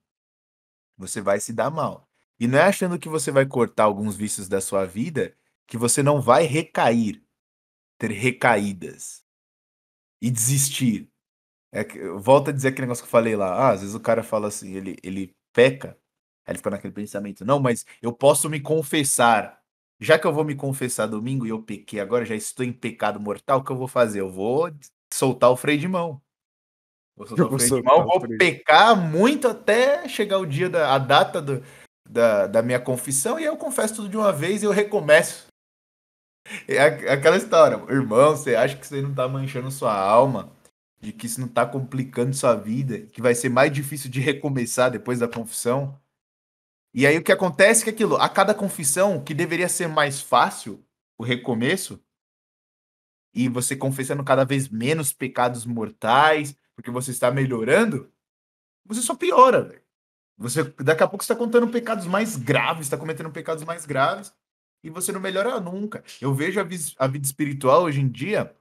você vai se dar mal. E não é achando que você vai cortar alguns vícios da sua vida que você não vai recair, ter recaídas e desistir. É, volta a dizer aquele negócio que eu falei lá. Ah, às vezes o cara fala assim, ele, ele peca, aí ele fica naquele pensamento. Não, mas eu posso me confessar já que eu vou me confessar domingo e eu pequei agora, já estou em pecado mortal, o que eu vou fazer? Eu vou soltar o freio de mão. Vou soltar o freio de mão, vou pecar muito até chegar o dia da a data do, da, da minha confissão e eu confesso tudo de uma vez e eu recomeço. É aquela história, irmão, você acha que isso aí não tá manchando sua alma? De que isso não tá complicando sua vida? Que vai ser mais difícil de recomeçar depois da confissão? E aí o que acontece é que aquilo, a cada confissão, que deveria ser mais fácil, o recomeço, e você confessando cada vez menos pecados mortais, porque você está melhorando, você só piora, velho. Você, daqui a pouco você está contando pecados mais graves, está cometendo pecados mais graves, e você não melhora nunca. Eu vejo a, a vida espiritual hoje em dia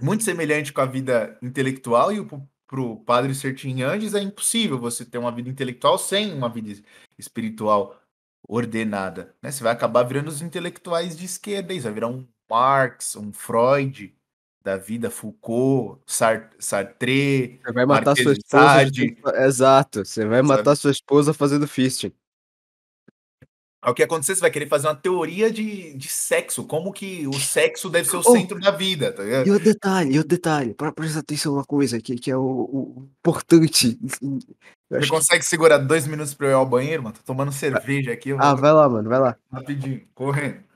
muito semelhante com a vida intelectual, e o para o padre Sertin Andes, é impossível você ter uma vida intelectual sem uma vida espiritual ordenada. Né? Você vai acabar virando os intelectuais de esquerda, você vai virar um Marx, um Freud da vida, Foucault, Sartre. Você vai matar sua esposa. Exato, você vai matar Sabe? sua esposa fazendo fisting. O que acontecer, você vai querer fazer uma teoria de, de sexo, como que o sexo deve ser o oh, centro da vida, tá ligado? E o detalhe, e o detalhe, para prestar atenção uma coisa aqui, que é o, o importante. Você consegue segurar dois minutos pra eu ir ao banheiro, mano? Tô tomando cerveja aqui. Ah, vai lá, mano, vai lá. Rapidinho, correndo.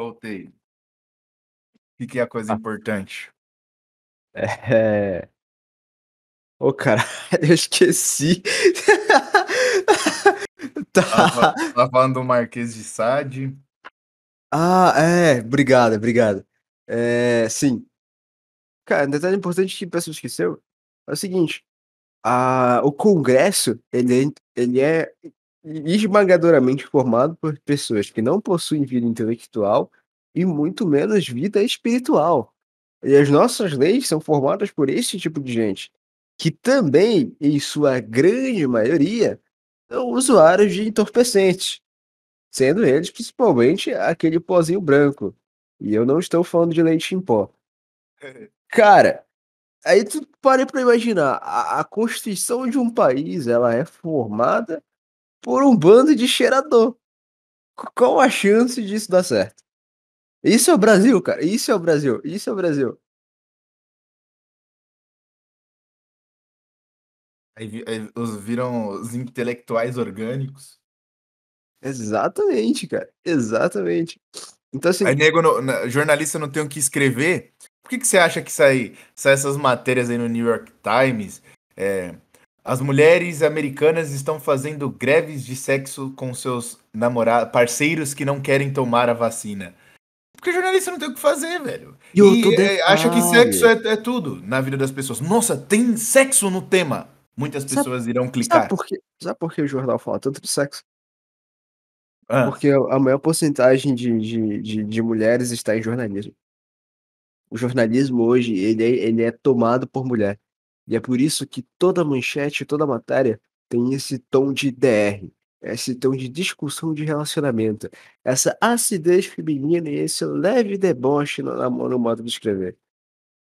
Voltei. O que, é a coisa ah. importante? É. Ô, cara, eu esqueci. tá. Tava, falando do Marquês de Sade. Ah, é, obrigado, obrigado. É, sim. Cara, um detalhe importante que a pessoa esqueceu é o seguinte: a, o Congresso ele, é, ele é esmagadoramente formado por pessoas que não possuem vida intelectual e muito menos vida espiritual. E as nossas leis são formadas por esse tipo de gente, que também, em sua grande maioria, são usuários de entorpecentes, sendo eles principalmente aquele pozinho branco. E eu não estou falando de leite em pó. Cara, aí tu pare para imaginar, a, a constituição de um país, ela é formada por um bando de cheirador. Qual a chance disso dar certo? Isso é o Brasil, cara. Isso é o Brasil. Isso é o Brasil. Aí, aí os viram os intelectuais orgânicos. Exatamente, cara. Exatamente. Então, assim. Aí, nego, no, jornalista não tem o que escrever. Por que, que você acha que sai, sai essas matérias aí no New York Times? É, as mulheres americanas estão fazendo greves de sexo com seus namorados, parceiros que não querem tomar a vacina. Porque jornalista não tem o que fazer, velho. E, e é, acha que sexo é, é, tudo na vida das pessoas. Nossa, tem sexo no tema. Muitas pessoas sabe, irão clicar. Sabe por, que, sabe por que o jornal fala tanto de sexo? Ah. Porque a maior porcentagem de, de, de, de, mulheres está em jornalismo. O jornalismo hoje, ele é, ele é tomado por mulher. E é por isso que toda manchete, toda matéria tem esse tom de DR, esse tom de discussão de relacionamento, essa acidez feminina e esse leve deboche no, no modo de escrever.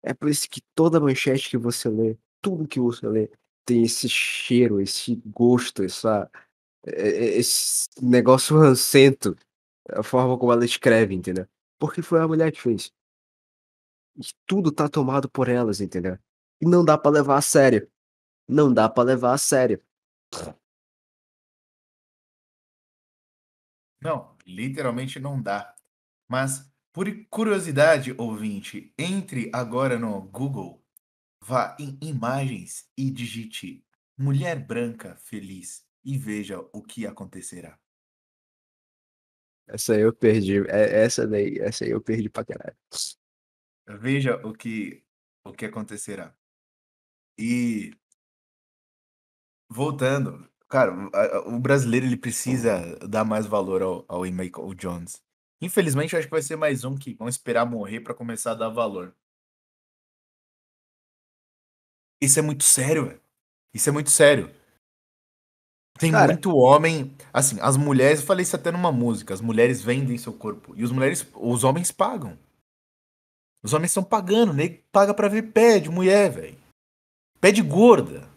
É por isso que toda manchete que você lê, tudo que você lê, tem esse cheiro, esse gosto, essa, esse negócio rancento, a forma como ela escreve, entendeu? Porque foi a mulher que fez. E tudo tá tomado por elas, entendeu? E não dá para levar a sério. Não dá para levar a sério. Não, literalmente não dá. Mas, por curiosidade, ouvinte, entre agora no Google, vá em imagens e digite mulher branca feliz e veja o que acontecerá. Essa aí eu perdi. É, essa daí, essa aí eu perdi pra caralho. Veja o que, o que acontecerá. E voltando, cara, o brasileiro ele precisa dar mais valor ao, ao Michael Jones. Infelizmente, acho que vai ser mais um que vão esperar morrer para começar a dar valor. Isso é muito sério, velho. Isso é muito sério. Tem Cara, muito homem, assim, as mulheres, eu falei isso até numa música, as mulheres vendem seu corpo e os mulheres, os homens pagam. Os homens estão pagando, nem paga para ver pé de mulher, velho. Pé de gorda.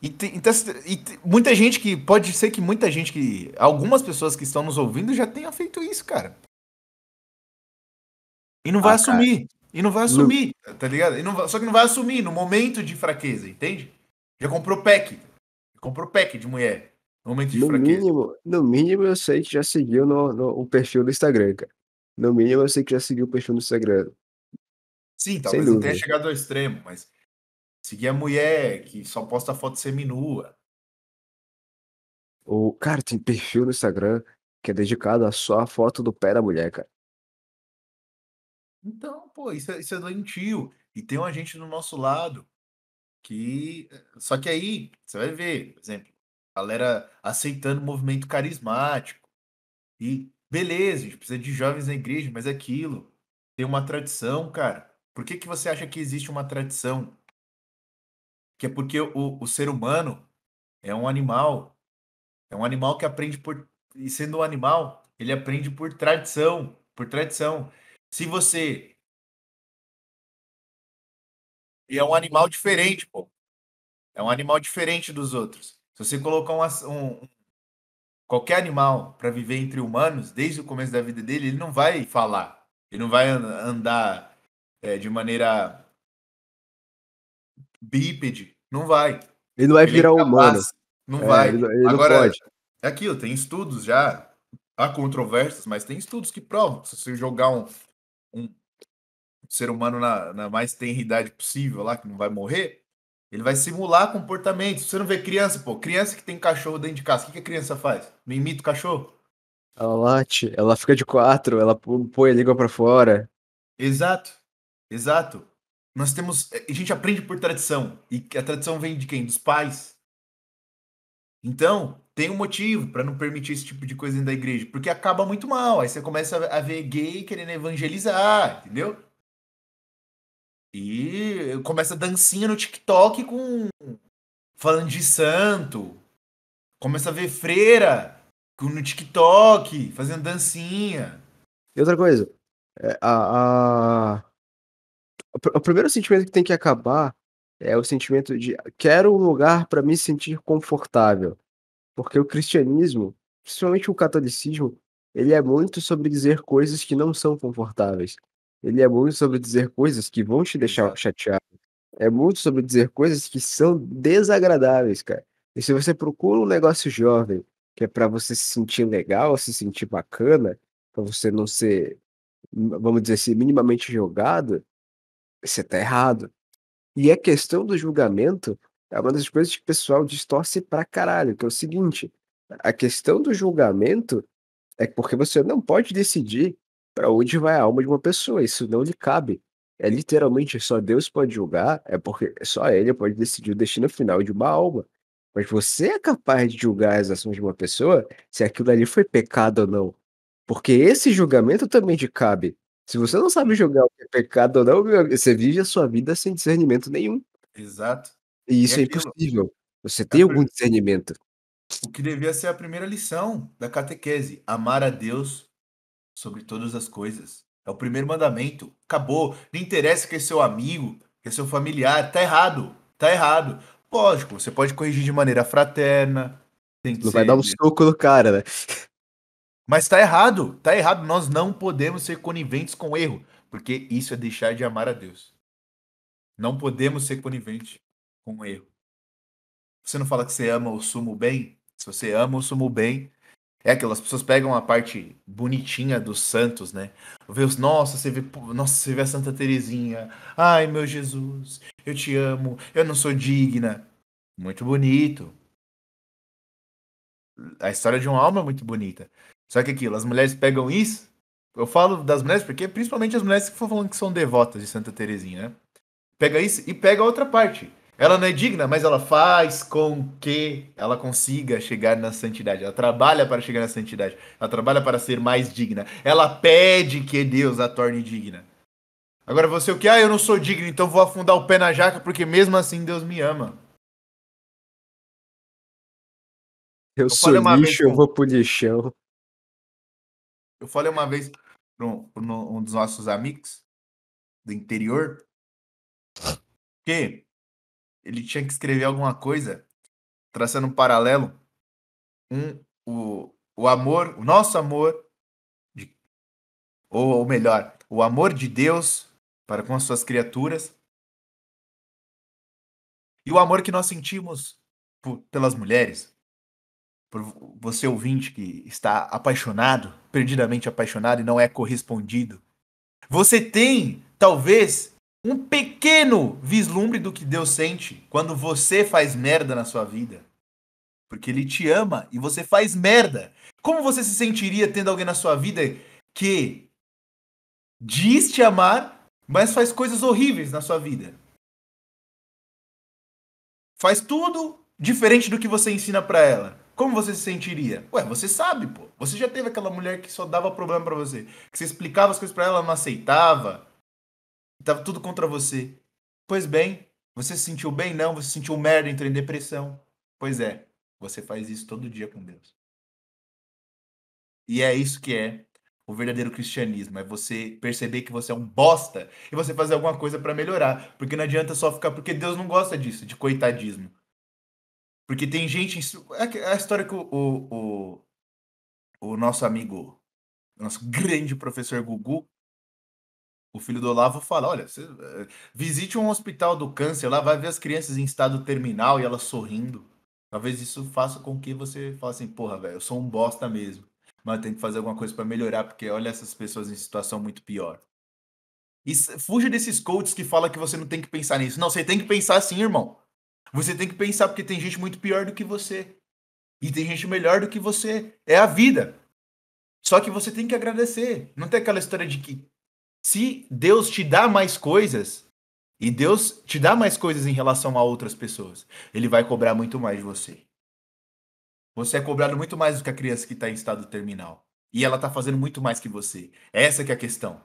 E, tem, então, e tem, muita gente que. Pode ser que muita gente que. Algumas pessoas que estão nos ouvindo já tenham feito isso, cara. E não vai ah, assumir. Cara. E não vai assumir, tá ligado? Não, só que não vai assumir no momento de fraqueza, entende? Já comprou pack. Comprou pack de mulher. No momento de no fraqueza. Mínimo, no mínimo, eu sei que já seguiu no, no, o perfil do Instagram, cara. No mínimo, eu sei que já seguiu o perfil do Instagram. Sim, talvez não tenha chegado ao extremo, mas seguir a mulher que só posta foto seminua. O cara tem perfil no Instagram que é dedicado a só a foto do pé da mulher, cara. Então, pô, isso é, isso é doentio. E tem uma gente do nosso lado que. Só que aí, você vai ver, por exemplo, a galera aceitando o movimento carismático. E beleza, a gente precisa de jovens na igreja, mas é aquilo. Tem uma tradição, cara. Por que, que você acha que existe uma tradição? Que é porque o, o ser humano é um animal. É um animal que aprende por. E sendo um animal, ele aprende por tradição. Por tradição. Se você. E é um animal diferente, pô. É um animal diferente dos outros. Se você colocar um, um qualquer animal para viver entre humanos, desde o começo da vida dele, ele não vai falar. Ele não vai andar é, de maneira bípede. Não vai. Ele não vai ele virar é humano. Não é, vai. Ele, ele Agora, não é aquilo, tem estudos já. Há controvérsias, mas tem estudos que provam. Se você jogar um, um ser humano na, na mais tenra idade possível lá, que não vai morrer, ele vai simular comportamento. Você não vê criança, pô, criança que tem cachorro dentro de casa, o que, que a criança faz? Não imita o cachorro? Ela late, ela fica de quatro, ela põe a língua para fora. Exato, exato. Nós temos. A gente aprende por tradição. E a tradição vem de quem? Dos pais. Então, tem um motivo para não permitir esse tipo de coisa dentro da igreja. Porque acaba muito mal. Aí você começa a ver gay querendo evangelizar, entendeu? E começa dancinha no TikTok com. falando de santo. Começa a ver freira no TikTok, fazendo dancinha. E outra coisa, é, a, a, o primeiro sentimento que tem que acabar é o sentimento de quero um lugar para me sentir confortável. Porque o cristianismo, principalmente o catolicismo, ele é muito sobre dizer coisas que não são confortáveis. Ele é muito sobre dizer coisas que vão te deixar chateado. É muito sobre dizer coisas que são desagradáveis, cara. E se você procura um negócio jovem, que é para você se sentir legal, se sentir bacana, para você não ser, vamos dizer assim, minimamente jogado, você tá errado. E a questão do julgamento é uma das coisas que o pessoal distorce pra caralho, que é o seguinte: a questão do julgamento é porque você não pode decidir para onde vai a alma de uma pessoa, isso não lhe cabe. É literalmente só Deus pode julgar, é porque só ele pode decidir o destino final de uma alma. Mas você é capaz de julgar as ações de uma pessoa se aquilo ali foi pecado ou não. Porque esse julgamento também te cabe. Se você não sabe julgar o que é pecado ou não, você vive a sua vida sem discernimento nenhum. Exato. E E isso é aquilo impossível. Você tem algum discernimento. o que devia ser a primeira lição da catequese, amar a Deus sobre todas as coisas. É o primeiro mandamento. Acabou. Não interessa que é seu amigo, que é seu familiar, tá errado. Tá errado. Lógico, você pode corrigir de maneira fraterna, Não vai dar um ser soco no cara, né. Mas tá errado, tá errado. Nós não podemos ser coniventes com o erro, porque isso é deixar de amar a Deus. Não podemos ser coniventes com o erro. Você não fala que você ama o sumo bem? Se você ama o sumo bem, é aquilo, as pessoas pegam a parte bonitinha dos santos, né? Vê os, nossa, você vê, nossa, você vê a Santa Terezinha. Ai, meu Jesus, eu te amo, eu não sou digna. Muito bonito. A história de uma alma é muito bonita. Só que aquilo, as mulheres pegam isso. Eu falo das mulheres porque principalmente as mulheres que estão falando que são devotas de Santa Terezinha, né? Pega isso e pega a outra parte. Ela não é digna, mas ela faz com que ela consiga chegar na santidade. Ela trabalha para chegar na santidade. Ela trabalha para ser mais digna. Ela pede que Deus a torne digna. Agora você o que? Ah, eu não sou digno, então vou afundar o pé na jaca porque mesmo assim Deus me ama. Eu, sou uma vez lixo, eu com- vou pro lixão. Eu falei uma vez para um, um dos nossos amigos do interior que ele tinha que escrever alguma coisa traçando um paralelo um, o, o amor, o nosso amor, de, ou, ou melhor, o amor de Deus para com as suas criaturas e o amor que nós sentimos por- pelas mulheres, por você ouvinte que está apaixonado, perdidamente apaixonado e não é correspondido. Você tem, talvez, um pequeno vislumbre do que Deus sente quando você faz merda na sua vida. Porque ele te ama e você faz merda. Como você se sentiria tendo alguém na sua vida que diz te amar, mas faz coisas horríveis na sua vida? Faz tudo diferente do que você ensina pra ela. Como você se sentiria? Ué, você sabe, pô. Você já teve aquela mulher que só dava problema pra você, que você explicava as coisas pra ela, ela não aceitava. Tava tudo contra você. Pois bem, você se sentiu bem? Não, você se sentiu merda, entrou em depressão. Pois é, você faz isso todo dia com Deus. E é isso que é o verdadeiro cristianismo, é você perceber que você é um bosta e você fazer alguma coisa pra melhorar, porque não adianta só ficar porque Deus não gosta disso, de coitadismo. Porque tem gente, é é a história que o, o, o, o nosso amigo, nosso grande professor Gugu, o filho do Olavo fala, olha, você, eh, visite um hospital do câncer lá, vai ver as crianças em estado terminal e elas sorrindo. Talvez isso faça com que você fale assim, porra, velho, eu sou um bosta mesmo. Mas tenho que fazer alguma coisa pra melhorar, porque olha essas pessoas em situação muito pior. E fuja desses coaches que falam que você não tem que pensar nisso. Não, você tem que pensar assim, irmão. Você tem que pensar porque tem gente muito pior do que você. E tem gente melhor do que você. É a vida. Só que você tem que agradecer. Não tem aquela história de que se Deus te dá mais coisas, e Deus te dá mais coisas em relação a outras pessoas, ele vai cobrar muito mais de você. Você é cobrado muito mais do que a criança que está em estado terminal. E ela está fazendo muito mais que você. Essa que é a questão.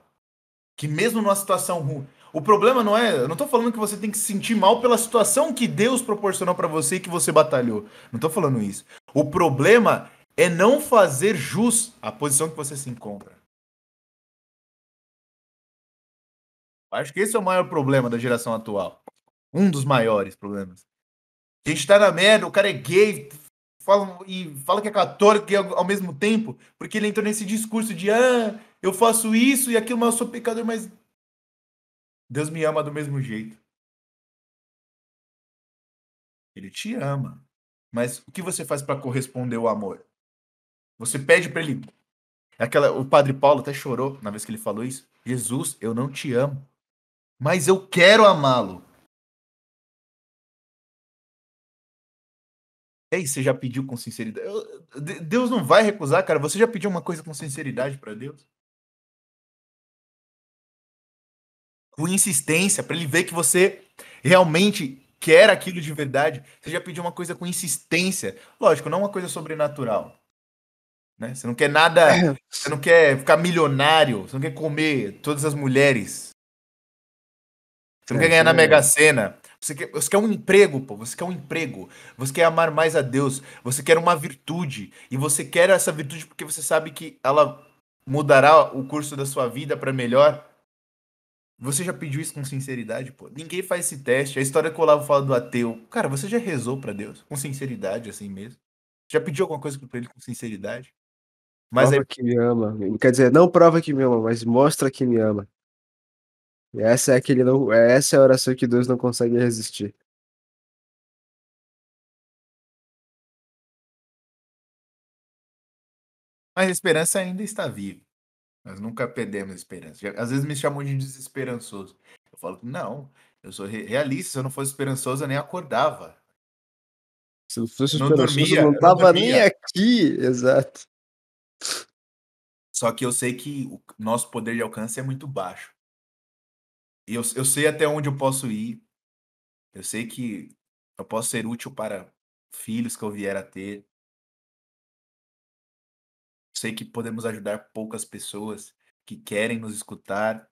Que mesmo numa situação ruim. O problema não é. Eu não tô falando que você tem que se sentir mal pela situação que Deus proporcionou para você e que você batalhou. Não tô falando isso. O problema é não fazer jus à posição que você se encontra. Acho que esse é o maior problema da geração atual. Um dos maiores problemas. A gente tá na merda, o cara é gay, fala, e fala que é católico e ao, mesmo tempo, porque ele entrou nesse discurso de ah, eu faço isso e aquilo, mas eu sou pecador, mas Deus me ama do mesmo jeito. Ele te ama. Mas o que você faz para corresponder o amor? Você pede para ele. Aquela, o padre Paulo até chorou na vez que ele falou isso. Jesus, eu não te amo, mas eu quero amá-lo. E aí, você já pediu com sinceridade? Eu- De- Deus não vai recusar, cara. Você já pediu uma coisa com sinceridade para Deus? Com insistência, para ele ver que você realmente quer aquilo de verdade. Você já pediu uma coisa com insistência. Lógico, não uma coisa sobrenatural. né? Você não quer nada, você não quer ficar milionário, você não quer comer todas as mulheres. Você não É, quer ganhar na é- Mega Sena. Você quer, você quer um emprego, pô. Você quer um emprego. Você quer amar mais a Deus. Você quer uma virtude. E você quer essa virtude porque você sabe que ela mudará o curso da sua vida para melhor. Você já pediu isso com sinceridade, pô? Ninguém faz esse teste. A história que o Olavo fala do ateu. Cara, você já rezou para Deus com sinceridade, assim mesmo? Já pediu alguma coisa para ele com sinceridade? Mas prova aí, que me ama. Quer dizer, não prova que me ama, mas mostra que me ama. E essa é aquele não, essa é a oração que Deus não consegue resistir. mas a esperança ainda está viva. Nós nunca perdemos esperança. Às vezes me chamam de desesperançoso. Eu falo, não, eu sou re- realista. Se eu não fosse esperançoso, eu nem acordava. Se eu fosse não esperançoso, dormia, eu não não tava nem aqui. Exato. Só que eu sei que o nosso poder de alcance é muito baixo. E eu, eu sei até onde eu posso ir. Eu sei que eu posso ser útil para filhos que eu vier a ter. Sei que podemos ajudar poucas pessoas que querem nos escutar,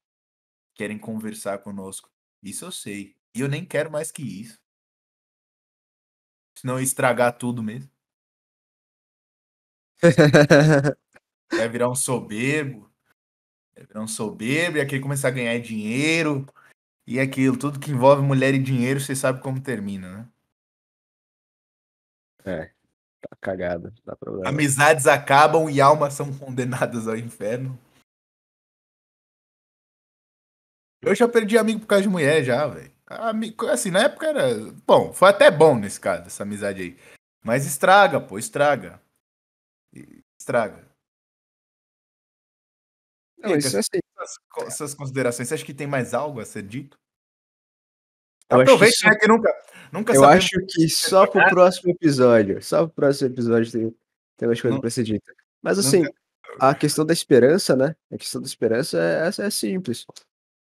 querem conversar conosco. Isso eu sei. E eu nem quero mais que isso. Senão estragar tudo mesmo. Vai virar um soberbo. Vai virar um soberbo e aquele começar a ganhar dinheiro. E aquilo, tudo que envolve mulher e dinheiro, você sabe como termina, né? é, Não dá problema. Amizades acabam e almas são condenadas ao inferno. Eu já perdi amigo por causa de mulher, já, velho. Assim, na época era. Bom, foi até bom nesse caso, essa amizade aí. Mas estraga, pô, estraga. Estraga. Não, isso é assim. Suas, co- suas considerações, você acha que tem mais algo a ser dito? Eu acho que né, que nunca, nunca Eu acho que só pro próximo episódio. Só pro próximo episódio tem, tem mais coisa Não- pra ser dita. Mas assim, a questão da esperança, né? A questão da esperança é, é, é simples.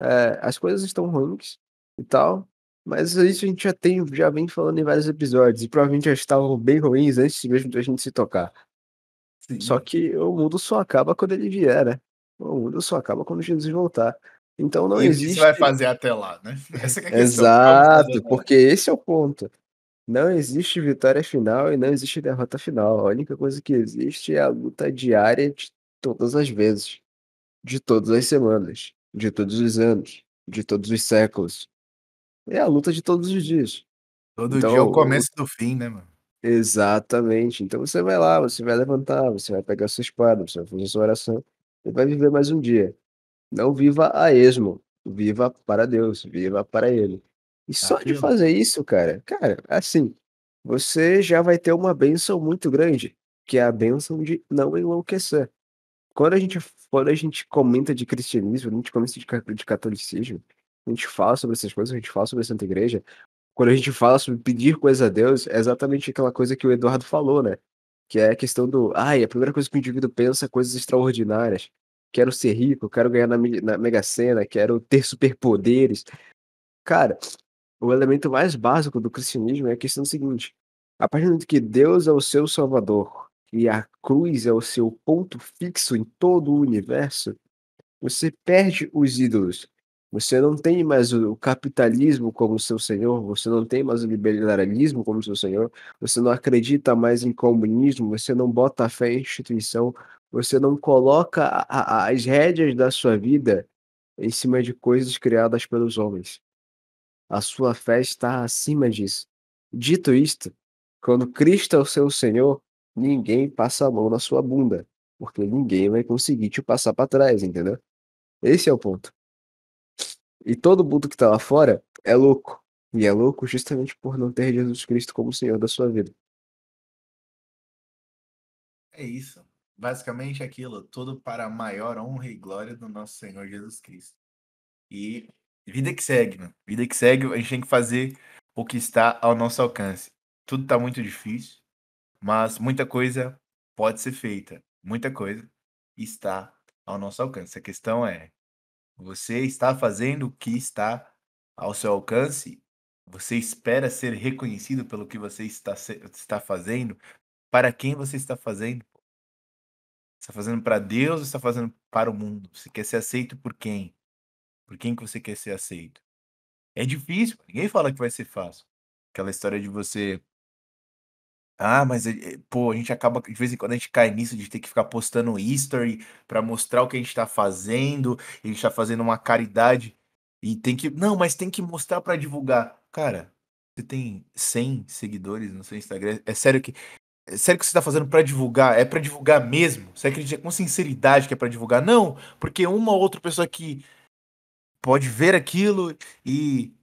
É, as coisas estão ruins e tal, mas isso a gente já tem, já vem falando em vários episódios, e provavelmente já estavam bem ruins antes mesmo da gente se tocar. Sim. Só que o mundo só acaba quando ele vier, né? O mundo só acaba quando Jesus voltar. Então não e o que existe. você vai fazer até lá, né? Essa é a questão. Exato, porque esse é o ponto. Não existe vitória final e não existe derrota final. A única coisa que existe é a luta diária de todas as vezes, de todas as semanas, de todos os anos, de todos os séculos. É a luta de todos os dias. Todo Então, dia é o o- começo do fim, né, mano? Exatamente. Então você vai lá, você vai levantar, você vai pegar sua espada, você vai fazer sua oração e vai viver mais um dia. Não viva a esmo, viva para Deus, viva para Ele. E só de Aquilo. fazer isso, cara, cara, assim, você já vai ter uma bênção muito grande, que é a bênção de não enlouquecer. Quando a gente, quando a gente comenta de cristianismo, a gente comenta de, de catolicismo, a gente fala sobre essas coisas, a gente fala sobre a Santa Igreja, quando a gente fala sobre pedir coisa a Deus, é exatamente aquela coisa que o Eduardo falou, né? Que é a questão do, ai, a primeira coisa que o indivíduo pensa é coisas extraordinárias. Quero ser rico, quero ganhar na, na Mega Sena, quero ter superpoderes. Cara, o elemento mais básico do cristianismo é a questão seguinte: a partir do momento que Deus é o seu salvador e a cruz é o seu ponto fixo em todo o universo, você perde os ídolos. Você não tem mais o capitalismo como seu senhor, você não tem mais o liberalismo como seu senhor, você não acredita mais em comunismo, você não bota fé em instituição, você não coloca a- a- as rédeas da sua vida em cima de coisas criadas pelos homens. A sua fé está acima disso. Dito isto, quando Cristo é o seu Senhor, ninguém passa a mão na sua bunda, porque ninguém vai conseguir te passar para trás, entendeu? Esse é o ponto. E todo mundo que tá lá fora é louco. E é louco justamente por não ter Jesus Cristo como Senhor da sua vida. É isso. Basicamente aquilo, tudo para a maior honra e glória do nosso Senhor Jesus Cristo. E vida que segue. Vida que segue, a gente tem que fazer o que está ao nosso alcance. Tudo está muito difícil, mas muita coisa pode ser feita. Muita coisa está ao nosso alcance. A questão é: você está fazendo o que está ao seu alcance? Você espera ser reconhecido pelo que você está, está fazendo? Para quem você está fazendo? Você tá fazendo para Deus ou você tá fazendo para o mundo? Você quer ser aceito por quem? Por quem que você quer ser aceito? É difícil, ninguém fala que vai ser fácil. Aquela história de você ah, mas eh eh, pô, a gente acaba de vez em quando a gente cai nisso de ter que ficar postando history pra mostrar o que a gente tá fazendo, a gente tá fazendo uma caridade e tem que não, mas tem que mostrar pra divulgar. Cara, você tem 100 seguidores no seu Instagram, é sério que sério que você tá fazendo pra divulgar? É pra divulgar mesmo? Você acredita com sinceridade que é pra divulgar? Não, porque uma ou outra pessoa que pode ver aquilo e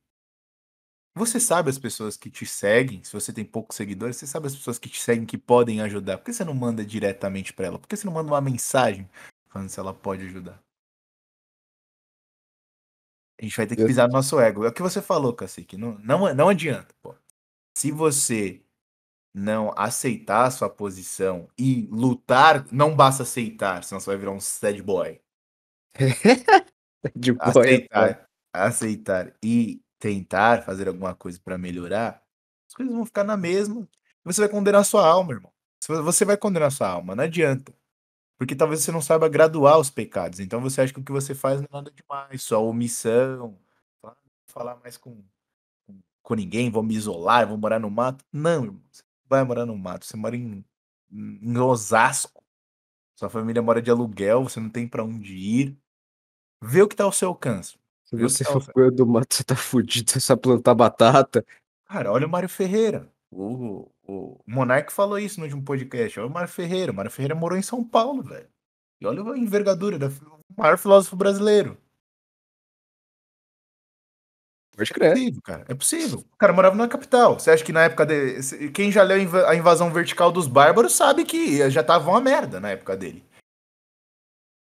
você sabe as pessoas que te seguem, se você tem poucos seguidores, você sabe as pessoas que te seguem que podem ajudar. Por que você não manda diretamente para ela? Por que você não manda uma mensagem falando se ela pode ajudar? A gente vai ter que pisar no nosso ego. É o que você falou, Cacique. Não, não, não adianta, pô. Se você não aceitar a sua posição e lutar, não basta aceitar, senão você vai virar um sad boy. De boa, é foda. Aceitar, aceitar e tentar fazer alguma coisa para melhorar, as coisas vão ficar na mesma. Você vai condenar sua alma, irmão. Você vai condenar sua alma, não adianta. Porque talvez você não saiba graduar os pecados. Então você acha que o que você faz não é nada demais, só omissão. "Ah, não vou falar mais com, com, ninguém, vou me isolar, vou morar no mato. Não, irmão. Você não vai morar no mato. Você mora em, em Osasco. Sua família mora de aluguel, você não tem para onde ir. Vê o que tá ao seu alcance. Se o você tá for pro do mato, você tá fudido, você só plantar batata. Cara, olha o Mário Ferreira. O, o Monark falou isso no último podcast. Olha o Mário Ferreira. O Mário Ferreira morou em São Paulo, velho. E olha a envergadura do maior filósofo brasileiro. Pode É crer. possível, cara. É possível. O cara morava na capital. Você acha que na época de. Quem já leu a invasão vertical dos bárbaros sabe que já tava uma merda na época dele.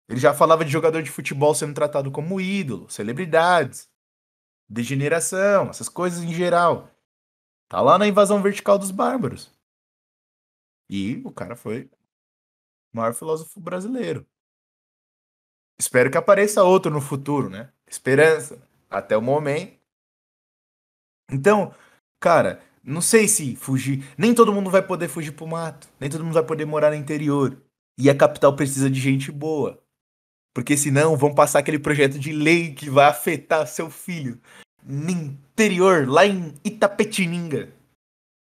Ele já falava de jogador de futebol sendo tratado como ídolo, celebridades, degeneração, essas coisas em geral. Tá lá na invasão vertical dos bárbaros. E o cara foi o maior filósofo brasileiro. Espero que apareça outro no futuro, né? Esperança. Até o momento. Então, cara, não sei se fugir. Nem todo mundo vai poder fugir pro mato. Nem todo mundo vai poder morar no interior. E a capital precisa de gente boa. Porque senão vão passar aquele projeto de lei que vai afetar seu filho no interior, lá em Itapetininga.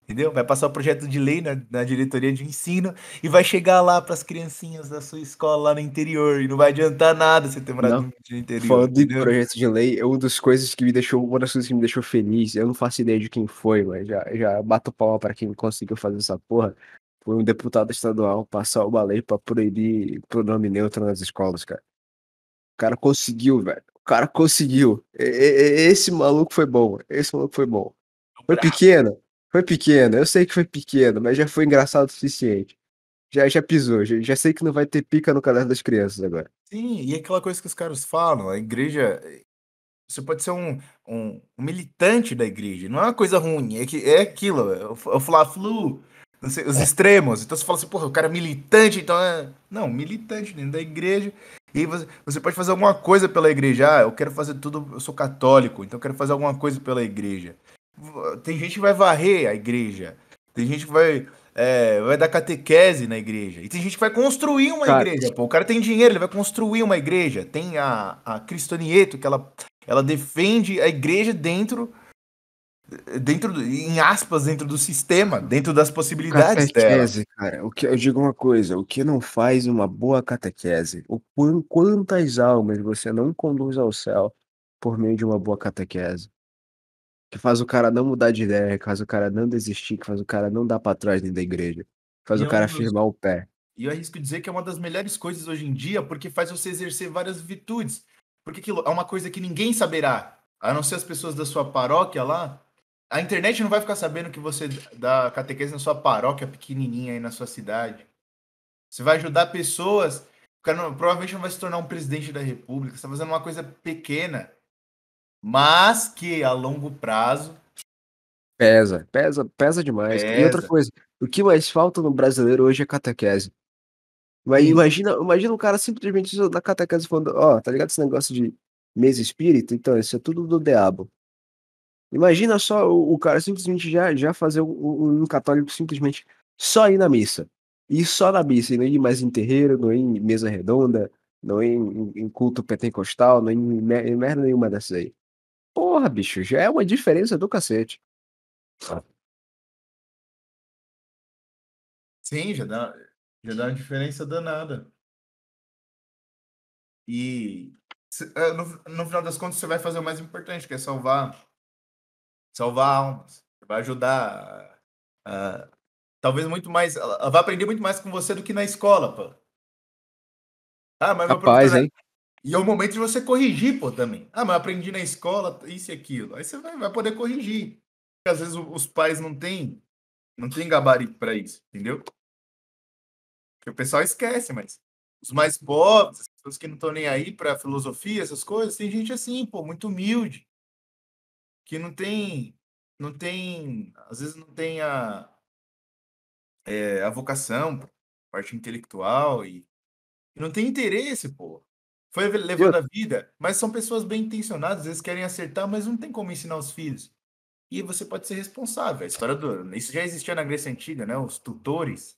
Entendeu? Vai passar o projeto de lei na, na diretoria de ensino e vai chegar lá pras criancinhas da sua escola lá no interior. E não vai adiantar nada você ter morado Não. no interior. Falando entendeu? projeto de lei, é uma das coisas que me deixou, uma das coisas que me deixou feliz, eu não faço ideia de quem foi, mas já, já bato palma para quem conseguiu fazer essa porra. Foi um deputado estadual passar uma lei pra proibir pronome neutro nas escolas, cara. O cara conseguiu, velho. O cara conseguiu. E- e- Esse maluco foi bom. Esse maluco foi bom. Foi pequeno. Foi pequeno. Eu sei que foi pequeno, mas já foi engraçado o suficiente. Já, já pisou. Já, já sei que não vai ter pica no caderno das crianças agora. Sim, e aquela coisa que os caras falam, a igreja. Você pode ser um, um, um militante da igreja, não é uma coisa ruim, é, que, é aquilo, é o, é Fla-Flu, os extremos. Então você fala assim, porra, o cara é militante, então é. Não, militante dentro da igreja. E você, você pode fazer alguma coisa pela igreja. Ah, eu quero fazer tudo, eu sou católico, então eu quero fazer alguma coisa pela igreja. Tem gente que vai varrer a igreja, tem gente que vai. é, vai dar catequese na igreja. E tem gente que vai construir uma Cara, igreja. Pô, o cara tem dinheiro, ele vai construir uma igreja. Tem a, a Cristonieto, que ela, ela defende a igreja dentro, dentro, em aspas, dentro do sistema, dentro das possibilidades dela. Catequese, cara, o que eu digo uma coisa, o que não faz uma boa catequese? O quan- quantas almas você não conduz ao céu por meio de uma boa catequese? Que faz o cara não mudar de ideia, que faz o cara não desistir, que faz o cara não dar pra trás dentro da igreja, que faz E o é cara um dos- firmar o pé. E eu arrisco dizer que é uma das melhores coisas hoje em dia, porque faz você exercer várias virtudes. Porque aquilo é uma coisa que ninguém saberá, a não ser as pessoas da sua paróquia lá. A internet não vai ficar sabendo que você dá catequese na sua paróquia pequenininha aí na sua cidade. Você vai ajudar pessoas. O cara não- provavelmente não vai se tornar um presidente da república. Você está fazendo uma coisa pequena, mas que a longo prazo Pesa, pesa, pesa demais. cara. E outra Pesa. coisa, o que mais falta no brasileiro hoje é catequese. Mas Sim. imagina, imagina um cara simplesmente na catequese falando, ó, tá ligado esse negócio de mesa espírita? Então, isso é tudo do diabo. Imagina só o, o cara simplesmente já, já fazer um, um- católico simplesmente só ir na missa. Ir só na missa e não ir mais em terreiro, não ir em mesa redonda, não ir em, em culto pentecostal, não ir em merda nenhuma dessas aí. Porra, bicho, já é uma diferença do cacete. Sim, já dá, já dá uma diferença danada. E é, no, no final das contas você vai fazer o mais importante, que é salvar, salvar almas. Você vai ajudar. a- talvez muito mais. Ela vai aprender muito mais com você do que na escola, pô. Ah, mas Capaz, professor. hein? E é o momento de você corrigir, pô, também. Ah, mas aprendi na escola isso e aquilo. Aí você vai, vai poder corrigir. Porque às vezes os pais não têm, não têm gabarito para isso, entendeu? Porque o pessoal esquece, mas os mais pobres, as pessoas que não estão nem aí para filosofia, essas coisas, tem gente assim, pô, muito humilde, que não tem, não tem, às vezes não tem a, é, a vocação, parte intelectual e, e não tem interesse, pô. Foi levando a vida, mas são pessoas bem intencionadas, eles querem acertar, mas não tem como ensinar os filhos. E você pode ser responsável. A história do. Isso já existia na Grécia Antiga, né? Os tutores.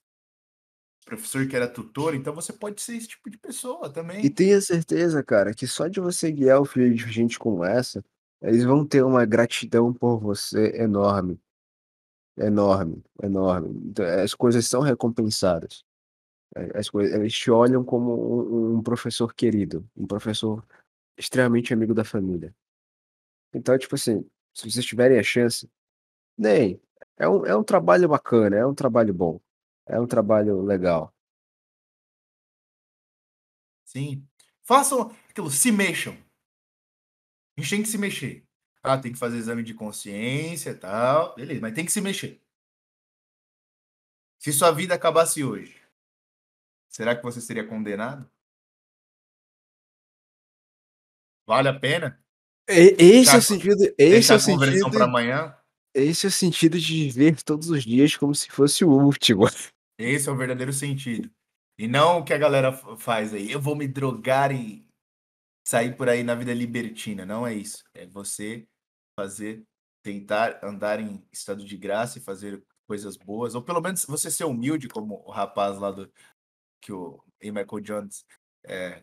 Professor que era tutor, então você pode ser esse tipo de pessoa E também. tenha certeza, cara, que só de você guiar o filho de gente como essa, eles vão ter uma gratidão por você enorme. Enorme, enorme. Então, as coisas são recompensadas. A- As coisas, eles te olham como um, um professor querido, um professor extremamente amigo da família. Então, tipo assim, se vocês tiverem a chance, nem. É um, é um trabalho bacana, é um trabalho bom, é um trabalho legal. Sim. Façam aquilo, se mexam. A gente tem que se mexer. Ah, tem que fazer exame de consciência e tal. Beleza, mas tem que se mexer. Se sua vida acabasse hoje, será que você seria condenado? Vale a pena? E- Esse é o sentido, esse é o sentido, para amanhã? esse é o sentido de viver todos os dias como se fosse o último. Esse é o verdadeiro sentido. E não o que a galera faz aí. Eu vou me drogar e sair por aí na vida libertina. Não é isso. É você fazer, tentar andar em estado de graça e fazer coisas boas. Ou pelo menos você ser humilde, como o rapaz lá do que o A. Michael Jones é,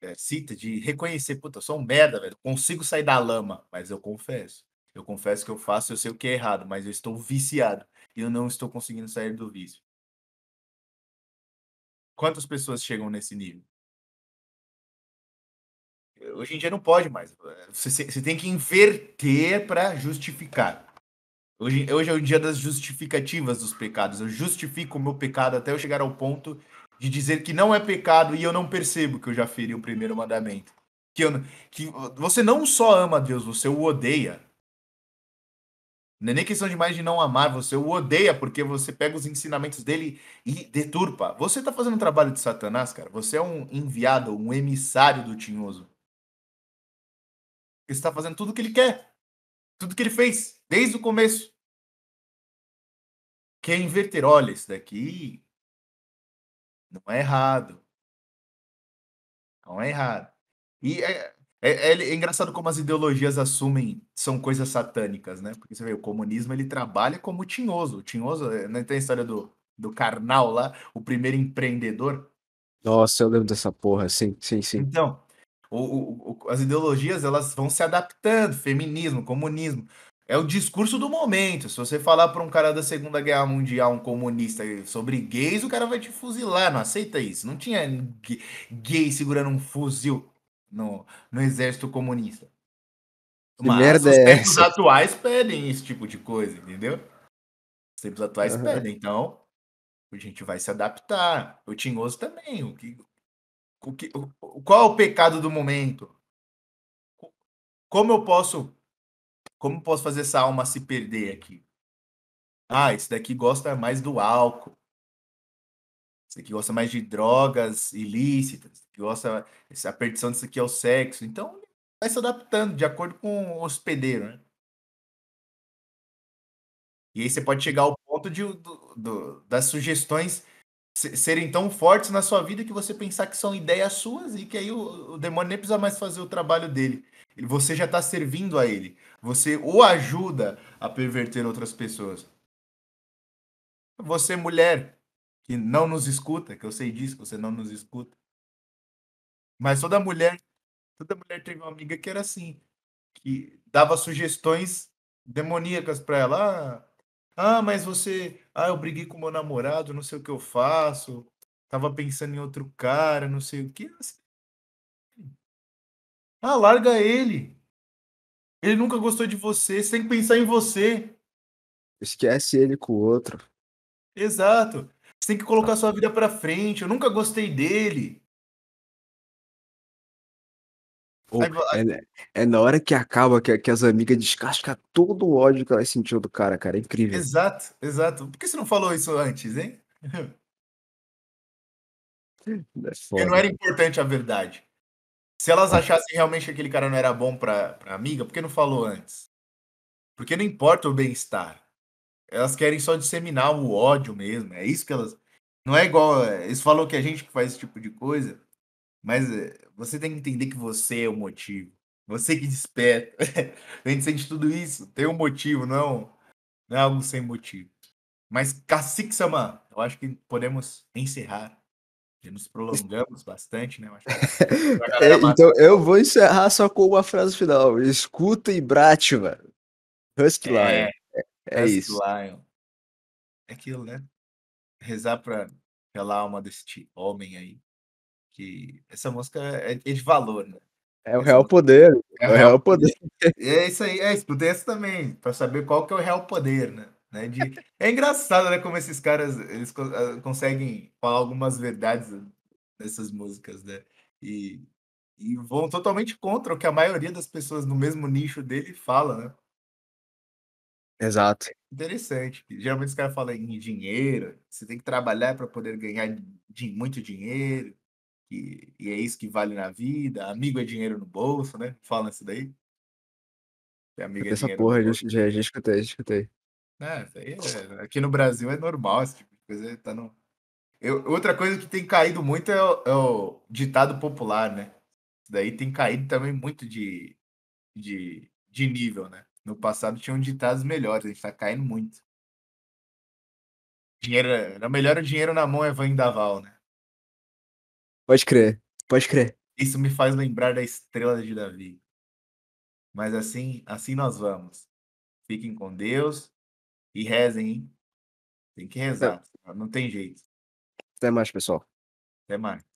é, cita, de reconhecer, puta, eu sou um merda, velho. Consigo sair da lama, mas eu confesso. Eu confesso que eu faço, eu sei o que é errado, mas eu estou viciado e eu não estou conseguindo sair do vício. Quantas pessoas chegam nesse nível? Hoje em dia não pode mais. Você, você tem que inverter para justificar. Hoje, hoje é o dia das justificativas dos pecados. Eu justifico o meu pecado até eu chegar ao ponto de dizer que não é pecado e eu não percebo que eu já feri o primeiro mandamento. Que, eu, que você não só ama Deus, você o odeia. Não é nem questão de mais de não amar, você o odeia porque você pega os ensinamentos dele e deturpa. Você tá fazendo um trabalho de Satanás, cara. Você é um enviado, um emissário do tinhoso. Você está fazendo tudo o que ele quer. Tudo que ele fez, desde o começo. Quer inverter. Olha, isso daqui não é errado. Não é errado. E é, é, é, é engraçado como as ideologias assumem são coisas satânicas, né? Porque você vê, o comunismo ele trabalha como tinhoso. O tinhoso, não tem a história do, do Karnal lá, o primeiro empreendedor. Nossa, eu lembro dessa porra, sim, sim, sim. Então, o, o, o, as ideologias elas vão se adaptando, feminismo, comunismo. É o discurso do momento. Se você falar para um cara da Segunda Guerra Mundial, um comunista, sobre gays, o cara vai te fuzilar. Não aceita isso. Não tinha gay segurando um fuzil no, no exército comunista. Mas merda os é tempos essa? atuais pedem esse tipo de coisa, entendeu? Os tempos atuais Uhum. pedem. Então, a gente vai se adaptar. O tinhoso também. O que, o que, o, qual é o pecado do momento? Como eu posso como posso fazer essa alma se perder aqui? Ah, esse daqui gosta mais do álcool. Esse aqui gosta mais de drogas ilícitas. Gosta a perdição disso aqui é o sexo. Então, vai se adaptando de acordo com o hospedeiro, né? E aí você pode chegar ao ponto de, do, do, das sugestões serem tão fortes na sua vida que você pensar que são ideias suas e que aí o, o demônio nem precisa mais fazer o trabalho dele. Você já está servindo a ele. Você o ajuda a perverter outras pessoas. Você, mulher, que não nos escuta, que eu sei disso, você não nos escuta. Mas toda mulher, toda mulher teve uma amiga que era assim, que dava sugestões demoníacas para ela. Ah, ah, mas você, ah, eu briguei com meu namorado, não sei o que eu faço. Tava pensando em outro cara, não sei o que. Ah, larga ele. Ele nunca gostou de você, você tem que pensar em você. Esquece ele com o outro. Exato. Você tem que colocar sua vida pra frente. Eu nunca gostei dele. É, é na hora que acaba que, que as amigas descascam todo o ódio que elas sentiu do cara, cara. É incrível. Exato, exato. Por que você não falou isso antes, hein? É Porque não era importante a verdade. Se elas achassem realmente que aquele cara não era bom pra, pra amiga, por que não falou antes? Porque não importa o bem-estar. Elas querem só disseminar o ódio mesmo. É isso que elas. Não é igual. Eles falam que a gente que faz esse tipo de coisa, mas eh, você tem que entender que você é o motivo. Você que desperta. a gente sente tudo isso. Tem um motivo, não, não é algo sem motivo. Mas, Cacique Sama, eu acho que podemos encerrar. Já nos prolongamos bastante, né? É, então eu vou encerrar só com uma frase final. Escuta e Bratva. Husky é, Lion. É, é Husky isso. Lion. É aquilo, né? Rezar para pela alma deste homem aí que essa música é, é de valor, né? É o real poder. É, é o real poder. poder. É isso aí, é, escutei essa também, para saber qual que é o real poder, né? Né? De... É engraçado, né, como esses caras eles ah, conseguem falar algumas verdades nessas músicas, né? E, e vão totalmente contra o que a maioria das pessoas no mesmo nicho dele fala, né? Exato. Interessante. Geralmente os caras falam em dinheiro, você tem que trabalhar para poder ganhar muito dinheiro que, e é isso que vale na vida, amigo é dinheiro no bolso, né? Fala isso daí. Que amigo é Essa porra, já, já, já escutei, já escutei. É, é, aqui no Brasil é normal esse tipo de coisa. Tá no... Eu, outra coisa que tem caído muito é o, é o ditado popular, né? Isso daí tem caído também muito de, de, de nível, né? No passado tinham ditados melhores, a gente tá caindo muito. Dinheiro, era melhor o dinheiro na mão é vendaval, né? Pode crer, pode crer. Isso me faz lembrar da estrela de Davi. Mas assim, assim nós vamos. Fiquem com Deus e rezem, hein? Tem que rezar. Não tem jeito. Até mais, pessoal. Até mais.